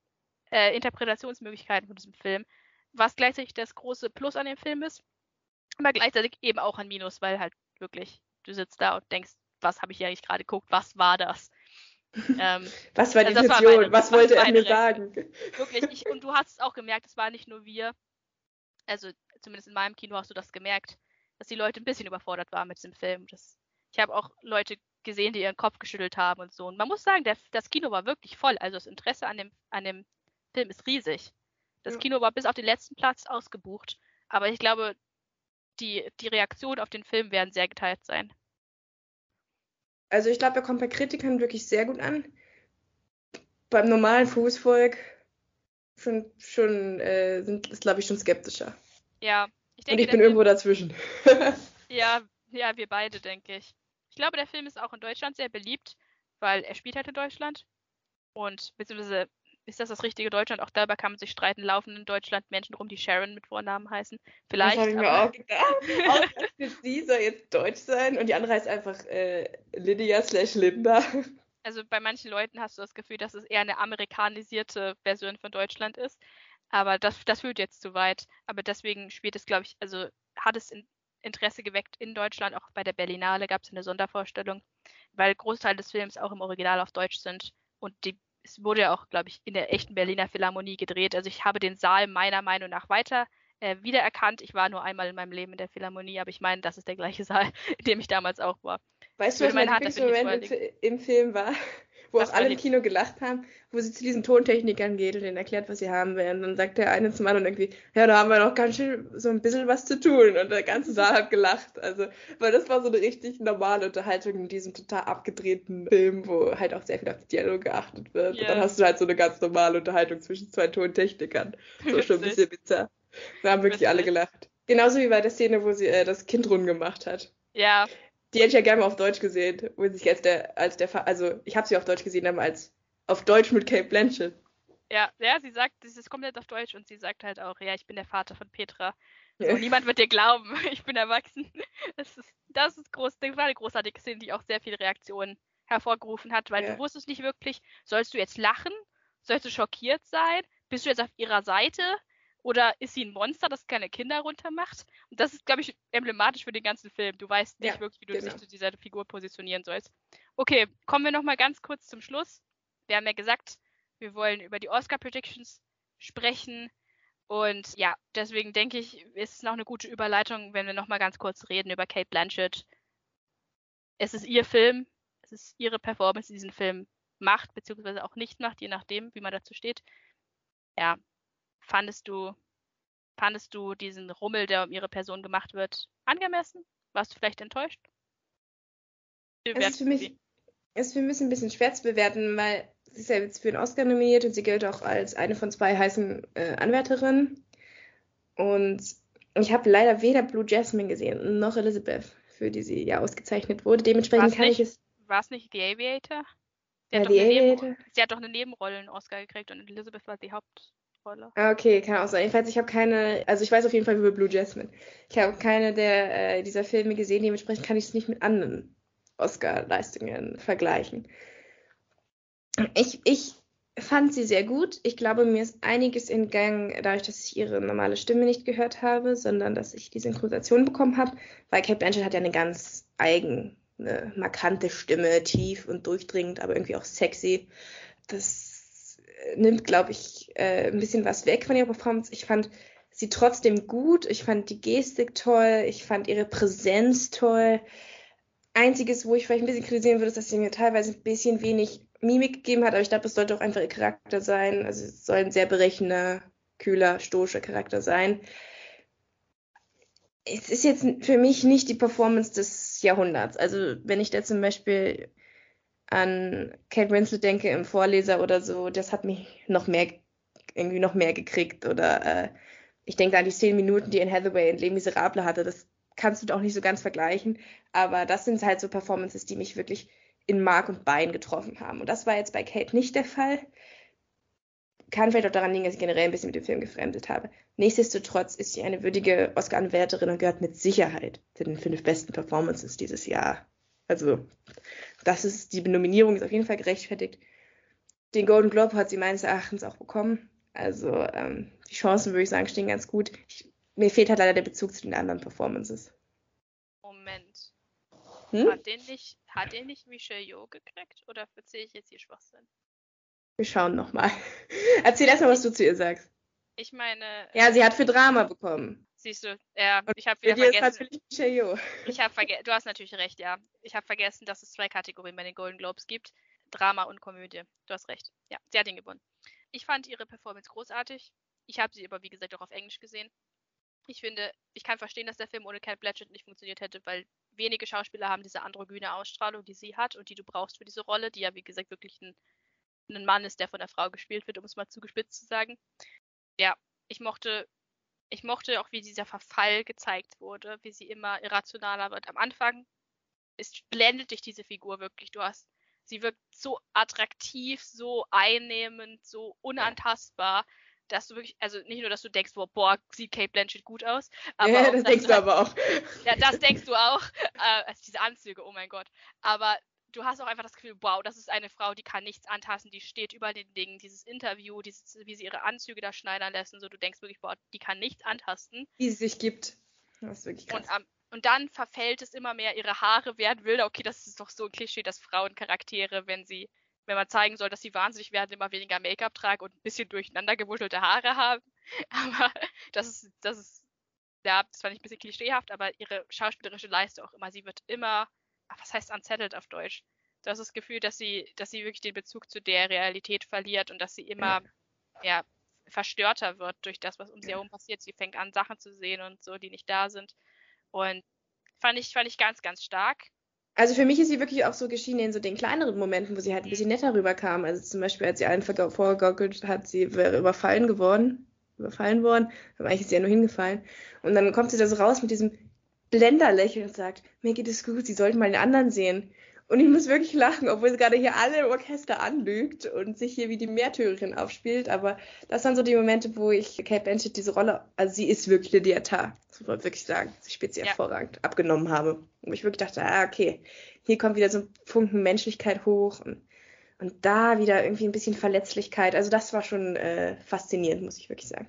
äh, Interpretationsmöglichkeiten von diesem Film, was gleichzeitig das große Plus an dem Film ist, aber gleichzeitig eben auch ein Minus, weil halt wirklich du sitzt da und denkst, was habe ich hier eigentlich gerade geguckt, was war das? ähm, Was war die Also das war meine- Was wollte er mir sagen? wirklich, ich, und du hast es auch gemerkt, es waren nicht nur wir, also zumindest in meinem Kino hast du das gemerkt, dass die Leute ein bisschen überfordert waren mit diesem Film. Das, ich habe auch Leute gesehen, die ihren Kopf geschüttelt haben und so. Und man muss sagen, der, das Kino war wirklich voll. Also das Interesse an dem, an dem Film ist riesig. Das Ja. Kino war bis auf den letzten Platz ausgebucht. Aber ich glaube, die, die Reaktionen auf den Film werden sehr geteilt sein. Also ich glaube, er kommt bei Kritikern wirklich sehr gut an. Beim normalen Fußvolk schon, schon äh, sind, ist, glaube ich, schon skeptischer. Ja, ich Und denke, ich bin irgendwo dazwischen. Ja, ja, wir beide, denke ich. Ich glaube, der Film ist auch in Deutschland sehr beliebt, weil er spielt halt in Deutschland. Und beziehungsweise ist das das richtige Deutschland? Auch darüber kann man sich streiten. Laufen in Deutschland Menschen rum, die Sharon mit Vornamen heißen. Vielleicht. das habe ich mir auch gedacht. Ausgerechnet sie soll jetzt deutsch sein und die andere heißt einfach äh, Lydia slash Linda. also bei manchen Leuten hast du das Gefühl, dass es eher eine amerikanisierte Version von Deutschland ist. Aber das, das führt jetzt zu weit. Aber deswegen spielt es, glaube ich, also hat es in, Interesse geweckt in Deutschland. Auch bei der Berlinale gab es eine Sondervorstellung, weil Großteil des Films auch im Original auf Deutsch sind. Und die, es wurde ja auch, glaube ich, in der echten Berliner Philharmonie gedreht. Also ich habe den Saal meiner Meinung nach weiter äh, wiedererkannt. Ich war nur einmal in meinem Leben in der Philharmonie, aber ich meine, das ist der gleiche Saal, in dem ich damals auch war. Weißt du, was mein Lieblingsmoment im, Fi- im Film war? Wo Was auch alle im Kino gelacht haben, wo sie zu diesen Tontechnikern geht und denen erklärt, was sie haben will. Und dann sagt der eine zum anderen irgendwie, ja, da haben wir noch ganz schön so ein bisschen was zu tun. Und der ganze Saal hat gelacht. Also, weil das war so eine richtig normale Unterhaltung in diesem total abgedrehten Film, wo halt auch sehr viel auf die Dialoge geachtet wird. Und Ja. dann hast du halt so eine ganz normale Unterhaltung zwischen zwei Tontechnikern. So schon ein bisschen bizarr. Da haben wirklich alle gelacht. Genauso wie bei der Szene, wo sie äh, das Kind rund gemacht hat. Ja, Die hätte ich ja gerne mal auf Deutsch gesehen, wo sich als der, als der, also ich habe sie auf Deutsch gesehen, aber als auf Deutsch mit Kate Blanchett. Ja, ja, sie sagt, das ist komplett auf Deutsch und sie sagt halt auch, ja, ich bin der Vater von Petra. So, Ja. niemand wird dir glauben, ich bin erwachsen. Das ist, das ist groß, das war eine großartige Szene, die auch sehr viele Reaktionen hervorgerufen hat, weil Ja. du wusstest nicht wirklich, sollst du jetzt lachen? Sollst du schockiert sein? Bist du jetzt auf ihrer Seite? Oder ist sie ein Monster, das keine Kinder runtermacht? Und das ist, glaube ich, emblematisch für den ganzen Film. Du weißt nicht Ja, wirklich, wie du genau. dich zu dieser Figur positionieren sollst. Okay, kommen wir nochmal ganz kurz zum Schluss. Wir haben ja gesagt, wir wollen über die Oscar-Predictions sprechen. Und ja, deswegen denke ich, ist es noch eine gute Überleitung, wenn wir nochmal ganz kurz reden über Kate Blanchett. Es ist ihr Film, es ist ihre Performance, die diesen Film macht, beziehungsweise auch nicht macht, je nachdem, wie man dazu steht. Ja, fandest du, fandest du diesen Rummel, der um ihre Person gemacht wird, angemessen? Warst du vielleicht enttäuscht? Es ist für mich, es ist für mich ein bisschen schwer zu bewerten, weil sie ist ja jetzt für einen Oscar nominiert und sie gilt auch als eine von zwei heißen äh, Anwärterinnen. Und ich habe leider weder Blue Jasmine gesehen noch Elizabeth, für die sie ja ausgezeichnet wurde. Dementsprechend War's kann ich nicht? es. War es nicht The Aviator? Sie Ja, hat, doch The Aviator. sie hat doch eine Nebenrollen-Oscar gekriegt und Elizabeth war die Hauptrolle. Ah, Okay, kann auch sein. Jedenfalls, ich habe keine, also ich weiß auf jeden Fall über Blue Jasmine. Ich habe keine der, äh, dieser Filme gesehen, dementsprechend kann ich es nicht mit anderen Oscar-Leistungen vergleichen. Ich, ich fand sie sehr gut. Ich glaube, mir ist einiges entgangen, dadurch, dass ich ihre normale Stimme nicht gehört habe, sondern dass ich die Synchronisation bekommen habe, weil Kate Blanchett hat ja eine ganz eigene, markante Stimme, tief und durchdringend, aber irgendwie auch sexy. Das nimmt, glaube ich, äh, ein bisschen was weg von ihrer Performance. Ich fand sie trotzdem gut. Ich fand die Gestik toll. Ich fand ihre Präsenz toll. Einziges, wo ich vielleicht ein bisschen kritisieren würde, ist, dass sie mir teilweise ein bisschen wenig Mimik gegeben hat, aber ich glaube, es sollte auch einfach ihr Charakter sein. Also es soll ein sehr berechnender, kühler, stoischer Charakter sein. Es ist jetzt für mich nicht die Performance des Jahrhunderts. Also wenn ich da zum Beispiel an Kate Winslet denke im Vorleser oder so, das hat mich noch mehr, irgendwie noch mehr gekriegt. Oder äh, ich denke an die zehn Minuten, die Anne Hathaway in Les Miserables hatte. Das kannst du auch nicht so ganz vergleichen. Aber das sind halt so Performances, die mich wirklich in Mark und Bein getroffen haben. Und das war jetzt bei Kate nicht der Fall. kann vielleicht auch daran liegen, dass ich generell ein bisschen mit dem Film gefremdet habe. Nichtsdestotrotz ist sie eine würdige Oscar-Anwärterin und gehört mit Sicherheit zu den fünf besten Performances dieses Jahr. Also, das ist, die Nominierung ist auf jeden Fall gerechtfertigt. Den Golden Globe hat sie meines Erachtens auch bekommen. Also, ähm, die Chancen, würde ich sagen, stehen ganz gut. Ich, mir fehlt halt leider der Bezug zu den anderen Performances. Moment. Hm? Hat den nicht, hat den nicht Michelle Yeoh gekriegt? Oder verzähle ich jetzt hier Schwachsinn? Wir schauen nochmal. Erzähl erst mal, was du zu ihr sagst. Ich meine. Ja, sie hat für Drama bekommen. Siehst du, ja, ich habe wieder ist vergessen. Ich habe vergessen, du hast natürlich recht, ja. Ich habe vergessen, dass es zwei Kategorien bei den Golden Globes gibt. Drama und Komödie. Du hast recht. Ja, sie hat ihn gewonnen. Ich fand ihre Performance großartig. Ich habe sie aber, wie gesagt, auch auf Englisch gesehen. Ich finde, ich kann verstehen, dass der Film ohne Cat Blanchett nicht funktioniert hätte, weil wenige Schauspieler haben diese androgyne Ausstrahlung, die sie hat und die du brauchst für diese Rolle, die ja, wie gesagt, wirklich ein, ein Mann ist, der von der Frau gespielt wird, um es mal zugespitzt zu sagen. Ja, ich mochte ich mochte auch, wie dieser Verfall gezeigt wurde, wie sie immer irrationaler wird. Am Anfang ist, blendet dich diese Figur wirklich. Du hast, sie wirkt so attraktiv, so einnehmend, so unantastbar, dass du wirklich, also nicht nur, dass du denkst, boah, boah sieht Kate Blanchett gut aus, aber ja, auch, das denkst du halt- aber auch. ja, das denkst du auch. Äh, also diese Anzüge, oh mein Gott. Aber du hast auch einfach das Gefühl, wow, das ist eine Frau, die kann nichts antasten, die steht über den Dingen. Dieses Interview, dieses, wie sie ihre Anzüge da schneidern lässt und so, du denkst wirklich, boah, die kann nichts antasten. Wie sie sich gibt. Das ist wirklich krass. Und, am- und dann verfällt es immer mehr, ihre Haare werden wilder. Okay, das ist doch so ein Klischee, dass Frauencharaktere, wenn sie, wenn man zeigen soll, dass sie wahnsinnig werden, immer weniger Make-up tragen und ein bisschen durcheinander gewuschelte Haare haben. Aber das ist, das ist, ja, das fand ich ein bisschen klischeehaft, aber ihre schauspielerische Leistung auch immer, sie wird immer, was heißt unsettled auf Deutsch? Du hast das Gefühl, dass sie, dass sie wirklich den Bezug zu der Realität verliert und dass sie immer, ja, verstörter wird durch das, was um sie Ja. herum passiert. Sie fängt an, Sachen zu sehen und so, die nicht da sind. Und fand ich, fand ich ganz, ganz stark. Also für mich ist sie wirklich auch so geschieden in so den kleineren Momenten, wo sie halt ein bisschen netter rüberkam. Also zum Beispiel, als sie allen vorgegaukelt hat, sie wäre überfallen geworden, überfallen worden, aber eigentlich ist sie ja nur hingefallen. Und dann kommt sie da so raus mit diesem Blenderlächeln und sagt, mir geht es gut, sie sollten mal den anderen sehen. Und ich muss wirklich lachen, obwohl sie gerade hier alle im Orchester anlügt und sich hier wie die Märtyrerin aufspielt. Aber das waren so die Momente, wo ich Kate Blanchett diese Rolle, also sie ist wirklich eine Diatar, das muss man wirklich sagen. Sie spielt sie Ja. hervorragend, abgenommen habe. Und ich wirklich dachte, ah, okay, hier kommt wieder so ein Funken Menschlichkeit hoch und, und da wieder irgendwie ein bisschen Verletzlichkeit. Also das war schon äh, faszinierend, muss ich wirklich sagen.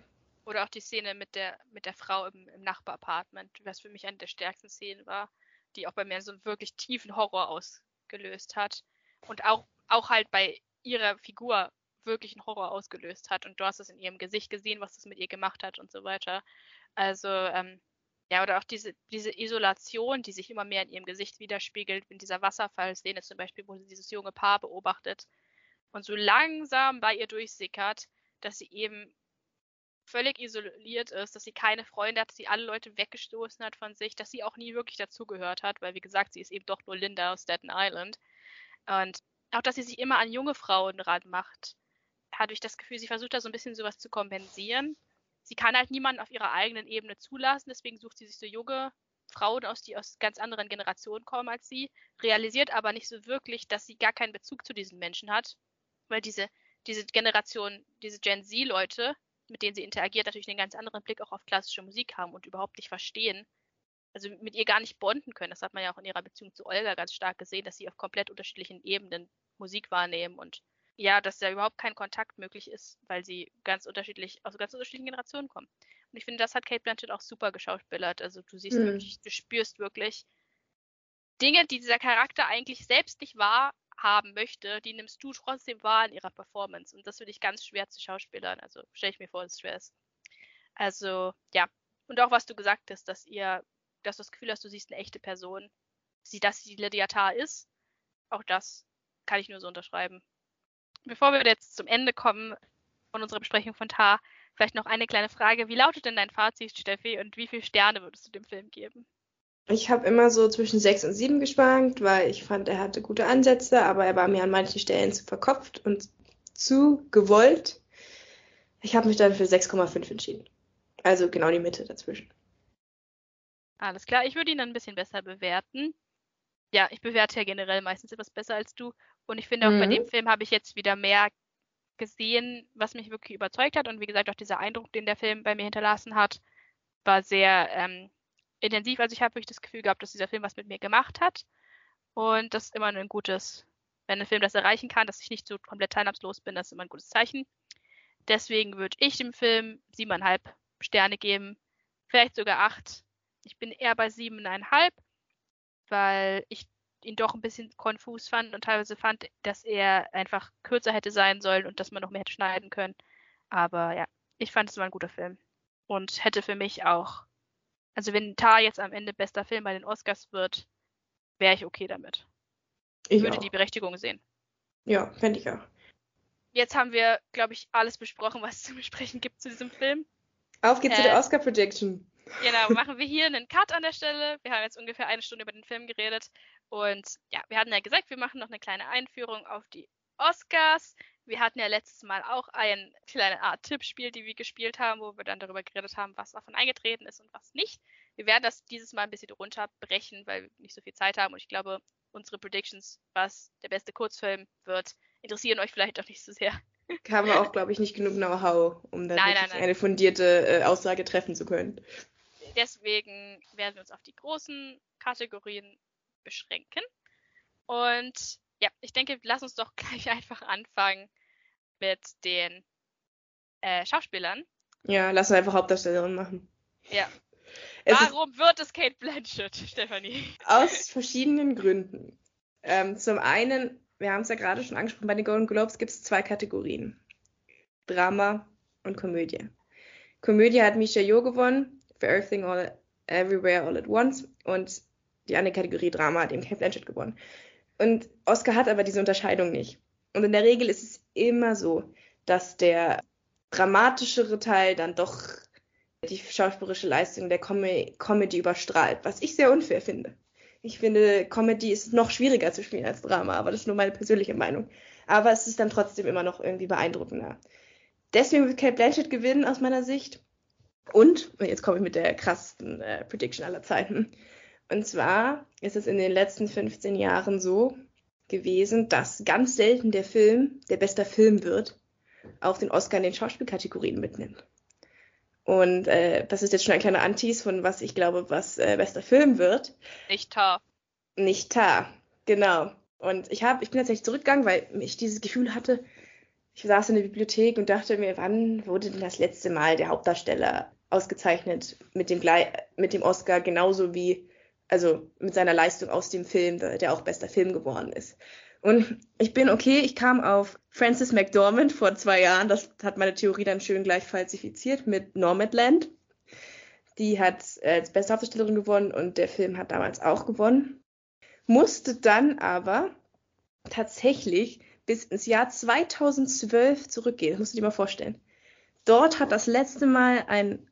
Oder auch die Szene mit der, mit der Frau im, im Nachbarapartment, was für mich eine der stärksten Szenen war, die auch bei mir so einen wirklich tiefen Horror ausgelöst hat. Und auch, auch halt bei ihrer Figur wirklich einen Horror ausgelöst hat. Und du hast es in ihrem Gesicht gesehen, was das mit ihr gemacht hat und so weiter. Also, ähm, ja, oder auch diese, diese Isolation, die sich immer mehr in ihrem Gesicht widerspiegelt, in dieser Wasserfallszene zum Beispiel, wo sie dieses junge Paar beobachtet und so langsam bei ihr durchsickert, dass sie eben völlig isoliert ist, dass sie keine Freunde hat, dass sie alle Leute weggestoßen hat von sich, dass sie auch nie wirklich dazugehört hat, weil wie gesagt, sie ist eben doch nur Linda aus Staten Island. Und auch, dass sie sich immer an junge Frauen ranmacht, habe ich das Gefühl, sie versucht da so ein bisschen sowas zu kompensieren. Sie kann halt niemanden auf ihrer eigenen Ebene zulassen, deswegen sucht sie sich so junge Frauen aus, die aus ganz anderen Generationen kommen als sie, realisiert aber nicht so wirklich, dass sie gar keinen Bezug zu diesen Menschen hat, weil diese, diese Generation, diese Gen Z-Leute, mit denen sie interagiert, natürlich einen ganz anderen Blick auch auf klassische Musik haben und überhaupt nicht verstehen. Also mit ihr gar nicht bonden können. Das hat man ja auch in ihrer Beziehung zu Olga ganz stark gesehen, dass sie auf komplett unterschiedlichen Ebenen Musik wahrnehmen und ja, dass da überhaupt kein Kontakt möglich ist, weil sie ganz unterschiedlich, aus ganz unterschiedlichen Generationen kommen. Und ich finde, das hat Kate Blanchett auch super geschauspielert. Also du siehst Mhm. wirklich, du spürst wirklich Dinge, die dieser Charakter eigentlich selbst nicht wahrhaben möchte, die nimmst du trotzdem wahr in ihrer Performance. Und das finde ich ganz schwer zu schauspielern. Also stelle ich mir vor, es schwer ist. Also, ja. Und auch was du gesagt hast, dass ihr, dass du das Gefühl hast, du siehst eine echte Person, sie, dass sie Lydia Tarr ist. Auch das kann ich nur so unterschreiben. Bevor wir jetzt zum Ende kommen von unserer Besprechung von Tar, vielleicht noch eine kleine Frage. Wie lautet denn dein Fazit, Steffi, und wie viele Sterne würdest du dem Film geben? Ich habe immer so zwischen sechs und sieben geschwankt, weil ich fand, er hatte gute Ansätze, aber er war mir an manchen Stellen zu verkopft und zu gewollt. Ich habe mich dann für 6,5 entschieden. Also genau die Mitte dazwischen. Alles klar, ich würde ihn dann ein bisschen besser bewerten. Ja, ich bewerte ja generell meistens etwas besser als du. Und ich finde auch bei Mhm. dem Film habe ich jetzt wieder mehr gesehen, was mich wirklich überzeugt hat. Und wie gesagt, auch dieser Eindruck, den der Film bei mir hinterlassen hat, war sehr ähm, intensiv. Also ich habe wirklich das Gefühl gehabt, dass dieser Film was mit mir gemacht hat. Und das ist immer ein gutes, wenn ein Film das erreichen kann, dass ich nicht so komplett teilnahmslos bin, das ist immer ein gutes Zeichen. Deswegen würde ich dem Film siebeneinhalb Sterne geben, vielleicht sogar acht. Ich bin eher bei siebeneinhalb, weil ich ihn doch ein bisschen konfus fand und teilweise fand, dass er einfach kürzer hätte sein sollen und dass man noch mehr hätte schneiden können. Aber ja, ich fand es war ein guter Film und hätte für mich auch, also wenn Tar jetzt am Ende bester Film bei den Oscars wird, wäre ich okay damit. Ich würde auch. die Berechtigung sehen. Ja, fände ich auch. Jetzt haben wir, glaube ich, alles besprochen, was es zu besprechen gibt zu diesem Film. Auf geht's äh, zu der Oscar-Prediction. Genau, machen wir hier einen Cut an der Stelle. Wir haben jetzt ungefähr eine Stunde über den Film geredet. Und ja, wir hatten ja gesagt, wir machen noch eine kleine Einführung auf die Oscars. Wir hatten ja letztes Mal auch ein kleine Art Tippspiel, die wir gespielt haben, wo wir dann darüber geredet haben, was davon eingetreten ist und was nicht. Wir werden das dieses Mal ein bisschen runterbrechen, weil wir nicht so viel Zeit haben. Und ich glaube, unsere Predictions, was der beste Kurzfilm wird, interessieren euch vielleicht auch nicht so sehr. Haben wir auch, glaube ich, nicht genug Know-how, um da nein, nein, nein. eine fundierte äh, Aussage treffen zu können. Deswegen werden wir uns auf die großen Kategorien beschränken. Und ja, ich denke, lass uns doch gleich einfach anfangen mit den äh, Schauspielern. Ja, lass uns einfach Hauptdarstellerin machen. Ja. Es Warum wird es Kate Blanchett, Stefanie? Aus verschiedenen Gründen. Ähm, zum einen, wir haben es ja gerade schon angesprochen, bei den Golden Globes gibt es zwei Kategorien. Drama und Komödie. Komödie hat Misha Yo gewonnen für Everything All Everywhere All at Once und die andere Kategorie Drama hat eben Kate Blanchett gewonnen. Und Oscar hat aber diese Unterscheidung nicht. Und in der Regel ist es immer so, dass der dramatischere Teil dann doch die schauspielerische Leistung der Com Comedy überstrahlt, was ich sehr unfair finde. Ich finde, Comedy ist noch schwieriger zu spielen als Drama, aber das ist nur meine persönliche Meinung. Aber es ist dann trotzdem immer noch irgendwie beeindruckender. Deswegen wird Kate Blanchett gewinnen aus meiner Sicht. Und, jetzt komme ich mit der krassesten äh, Prediction aller Zeiten. Und zwar ist es in den letzten 15 Jahren so gewesen, dass ganz selten der Film, der bester Film wird, auch den Oscar in den Schauspielkategorien mitnimmt. Und äh, das ist jetzt schon ein kleiner Antis von was ich glaube, was äh, bester Film wird. Nicht Tar. Nicht Tar, genau. Und ich habe, ich bin tatsächlich zurückgegangen, weil ich dieses Gefühl hatte, ich saß in der Bibliothek und dachte mir, wann wurde denn das letzte Mal der Hauptdarsteller ausgezeichnet mit dem, mit dem Oscar, genauso wie also mit seiner Leistung aus dem Film, der auch bester Film geworden ist. Und ich bin okay, ich kam auf Frances McDormand vor zwei Jahren, das hat meine Theorie dann schön gleich falsifiziert mit Nomadland. Die hat als beste Hauptdarstellerin gewonnen und der Film hat damals auch gewonnen. Musste dann aber tatsächlich bis ins Jahr 2012 zurückgehen. Das musst du dir mal vorstellen. Dort hat das letzte Mal ein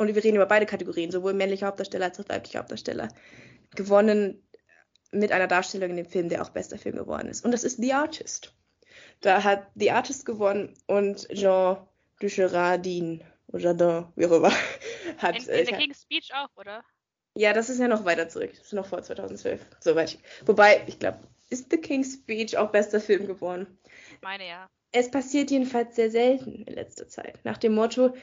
und wir reden über beide Kategorien, sowohl männlicher Hauptdarsteller als auch weiblicher Hauptdarsteller, gewonnen mit einer Darstellung in dem Film, der auch bester Film geworden ist. Und das ist The Artist. Da hat The Artist gewonnen und Jean Ducheradin Jardin, wie auch immer, hat. In, in The King's Speech auch, oder? Ja, das ist ja noch weiter zurück. Das ist noch vor 2012. Soweit. Wobei, ich glaube, ist The King's Speech auch bester Film geworden? Meine ja. Es passiert jedenfalls sehr selten in letzter Zeit. Nach dem Motto,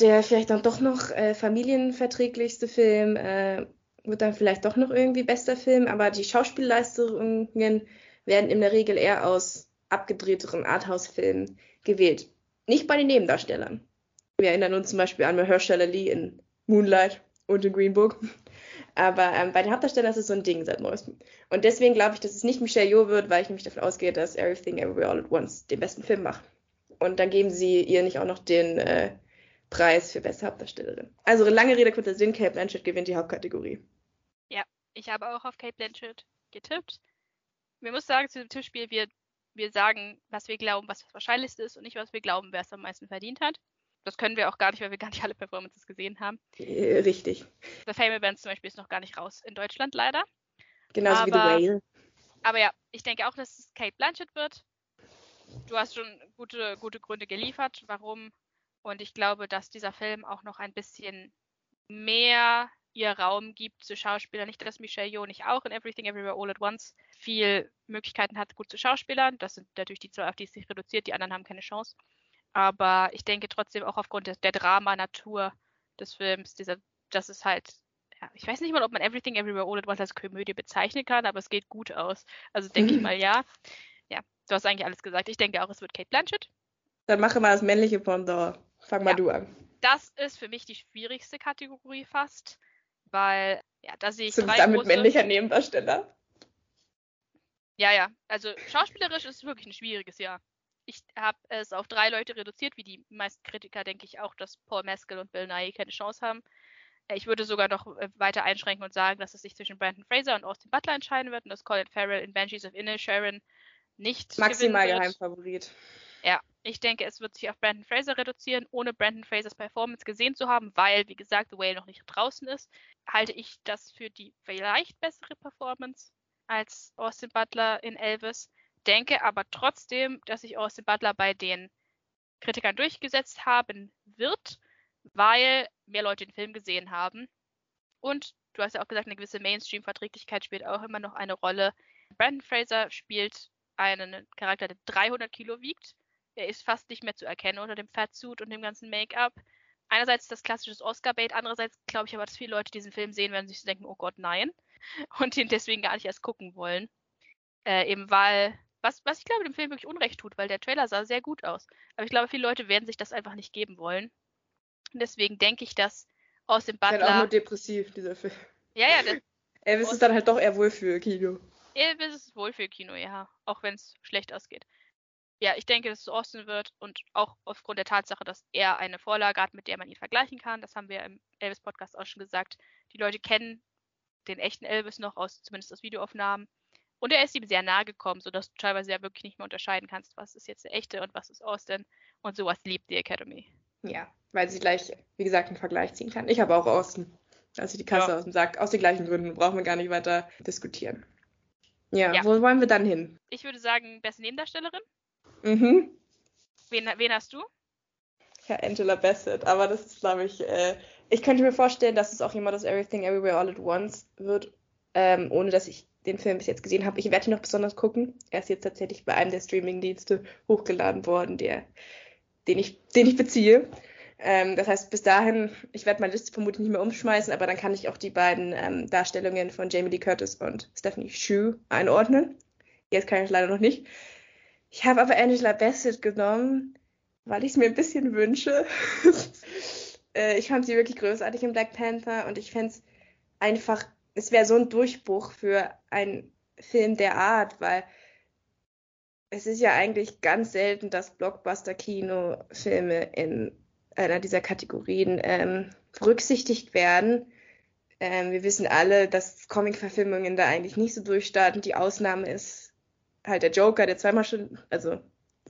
der vielleicht dann doch noch äh, familienverträglichste Film, äh, wird dann vielleicht doch noch irgendwie bester Film, aber die Schauspielleistungen werden in der Regel eher aus abgedrehteren Arthouse-Filmen gewählt. Nicht bei den Nebendarstellern. Wir erinnern uns zum Beispiel an Mahershala Lee in Moonlight und in Green Book. Aber ähm, bei den Hauptdarstellern ist es so ein Ding seit neuestem. Und deswegen glaube ich, dass es nicht Michelle Yeoh wird, weil ich nämlich davon ausgehe, dass Everything Everywhere All at Once den besten Film macht. Und dann geben sie ihr nicht auch noch den äh, Preis für beste Hauptdarstellerin. Also lange Rede, kurzer Sinn, Kate Blanchett gewinnt die Hauptkategorie. Ja, ich habe auch auf Kate Blanchett getippt. Wir muss sagen, zu dem Tippspiel, wir, wir sagen, was wir glauben, was das Wahrscheinlichste ist und nicht, was wir glauben, wer es am meisten verdient hat. Das können wir auch gar nicht, weil wir gar nicht alle Performances gesehen haben. Äh, richtig. The Fame Events zum Beispiel ist noch gar nicht raus in Deutschland, leider. Genauso aber, wie The Whale. Aber ja, ich denke auch, dass es Kate Blanchett wird. Du hast schon gute, gute Gründe geliefert, warum und ich glaube, dass dieser Film auch noch ein bisschen mehr ihr Raum gibt zu Schauspielern. Nicht, dass Michelle Yeoh nicht auch in Everything Everywhere All at Once viel Möglichkeiten hat, gut zu Schauspielern. Das sind natürlich die zwei, auf die es sich reduziert. Die anderen haben keine Chance. Aber ich denke trotzdem auch aufgrund der, der Drama-Natur des Films, dieser, das ist halt, ja, ich weiß nicht mal, ob man Everything Everywhere All at Once als Komödie bezeichnen kann, aber es geht gut aus. Also denke ich mal, ja. Ja, du hast eigentlich alles gesagt. Ich denke auch, es wird Kate Blanchett. Dann mache mal das männliche Pendant. Fang mal Ja. du an. Das ist für mich die schwierigste Kategorie fast, weil, ja, da sehe ich Sind drei damit große... männlicher Nebendarsteller? Ja, ja. Also schauspielerisch ist es wirklich ein schwieriges Jahr. Ich habe es auf drei Leute reduziert, wie die meisten Kritiker, denke ich auch, dass Paul Mescal und Bill Nye keine Chance haben. Äh, Ich würde sogar noch äh, weiter einschränken und sagen, dass es sich zwischen Brandon Fraser und Austin Butler entscheiden wird und dass Colin Farrell in Banshees of Inisherin nicht Maximal. Geheimfavorit. Ja, ich denke, es wird sich auf Brandon Fraser reduzieren, ohne Brandon Frasers Performance gesehen zu haben, weil, wie gesagt, The Whale noch nicht draußen ist, halte ich das für die vielleicht bessere Performance als Austin Butler in Elvis. Denke aber trotzdem, dass sich Austin Butler bei den Kritikern durchgesetzt haben wird, weil mehr Leute den Film gesehen haben. Und du hast ja auch gesagt, eine gewisse Mainstream-Verträglichkeit spielt auch immer noch eine Rolle. Brandon Fraser spielt einen Charakter, der 300 Kilo wiegt. Er ist fast nicht mehr zu erkennen unter dem Fatsuit und dem ganzen Make-up. Einerseits das klassisches Oscar-Bait, andererseits glaube ich aber, dass viele Leute diesen Film sehen, werden sich so denken, oh Gott, nein. Und ihn deswegen gar nicht erst gucken wollen. Äh, eben weil, was, was ich glaube, dem Film wirklich Unrecht tut, weil der Trailer sah sehr gut aus. Aber ich glaube, viele Leute werden sich das einfach nicht geben wollen. Und deswegen denke ich, dass aus dem Ist halt auch nur Butler. depressiv, dieser Film. Ja, ja, der Elvis ist dann halt doch eher wohl für Kino. Elvis ist Wohlfühlkino, ja. Auch wenn es schlecht ausgeht. Ja, ich denke, dass es Austin wird und auch aufgrund der Tatsache, dass er eine Vorlage hat, mit der man ihn vergleichen kann. Das haben wir im Elvis-Podcast auch schon gesagt. Die Leute kennen den echten Elvis noch aus, zumindest aus Videoaufnahmen. Und er ist ihm sehr nahe gekommen, sodass du teilweise ja wirklich nicht mehr unterscheiden kannst, was ist jetzt der echte und was ist Austin. Und sowas liebt die Academy. Ja, weil sie gleich, wie gesagt, einen Vergleich ziehen kann. Ich habe auch Austin. Also die Kasse aus dem Sack. Aus den gleichen Gründen. Brauchen wir gar nicht weiter diskutieren. Ja, Ja. wo wollen wir dann hin? Ich würde sagen, beste Nebendarstellerin. Mhm. Wen, wen hast du? Ja, Angela Bassett. Aber das ist, glaube ich, äh, ich könnte mir vorstellen, dass es auch jemand aus Everything Everywhere All at Once wird, ähm, ohne dass ich den Film bis jetzt gesehen habe. Ich werde ihn noch besonders gucken. Er ist jetzt tatsächlich bei einem der Streamingdienste hochgeladen worden, der, den, ich, den ich beziehe. Ähm, das heißt, bis dahin, ich werde meine Liste vermutlich nicht mehr umschmeißen, aber dann kann ich auch die beiden ähm, Darstellungen von Jamie Lee Curtis und Stephanie Shue einordnen. Jetzt kann ich leider noch nicht. Ich habe aber Angela Bassett genommen, weil ich es mir ein bisschen wünsche. äh, ich fand sie wirklich großartig in Black Panther und ich fände es einfach, es wäre so ein Durchbruch für einen Film der Art, weil es ist ja eigentlich ganz selten, dass Blockbuster-Kino-Filme in einer dieser Kategorien ähm, berücksichtigt werden. Ähm, wir wissen alle, dass Comic-Verfilmungen da eigentlich nicht so durchstarten. Die Ausnahme ist halt der Joker, der zweimal schon, also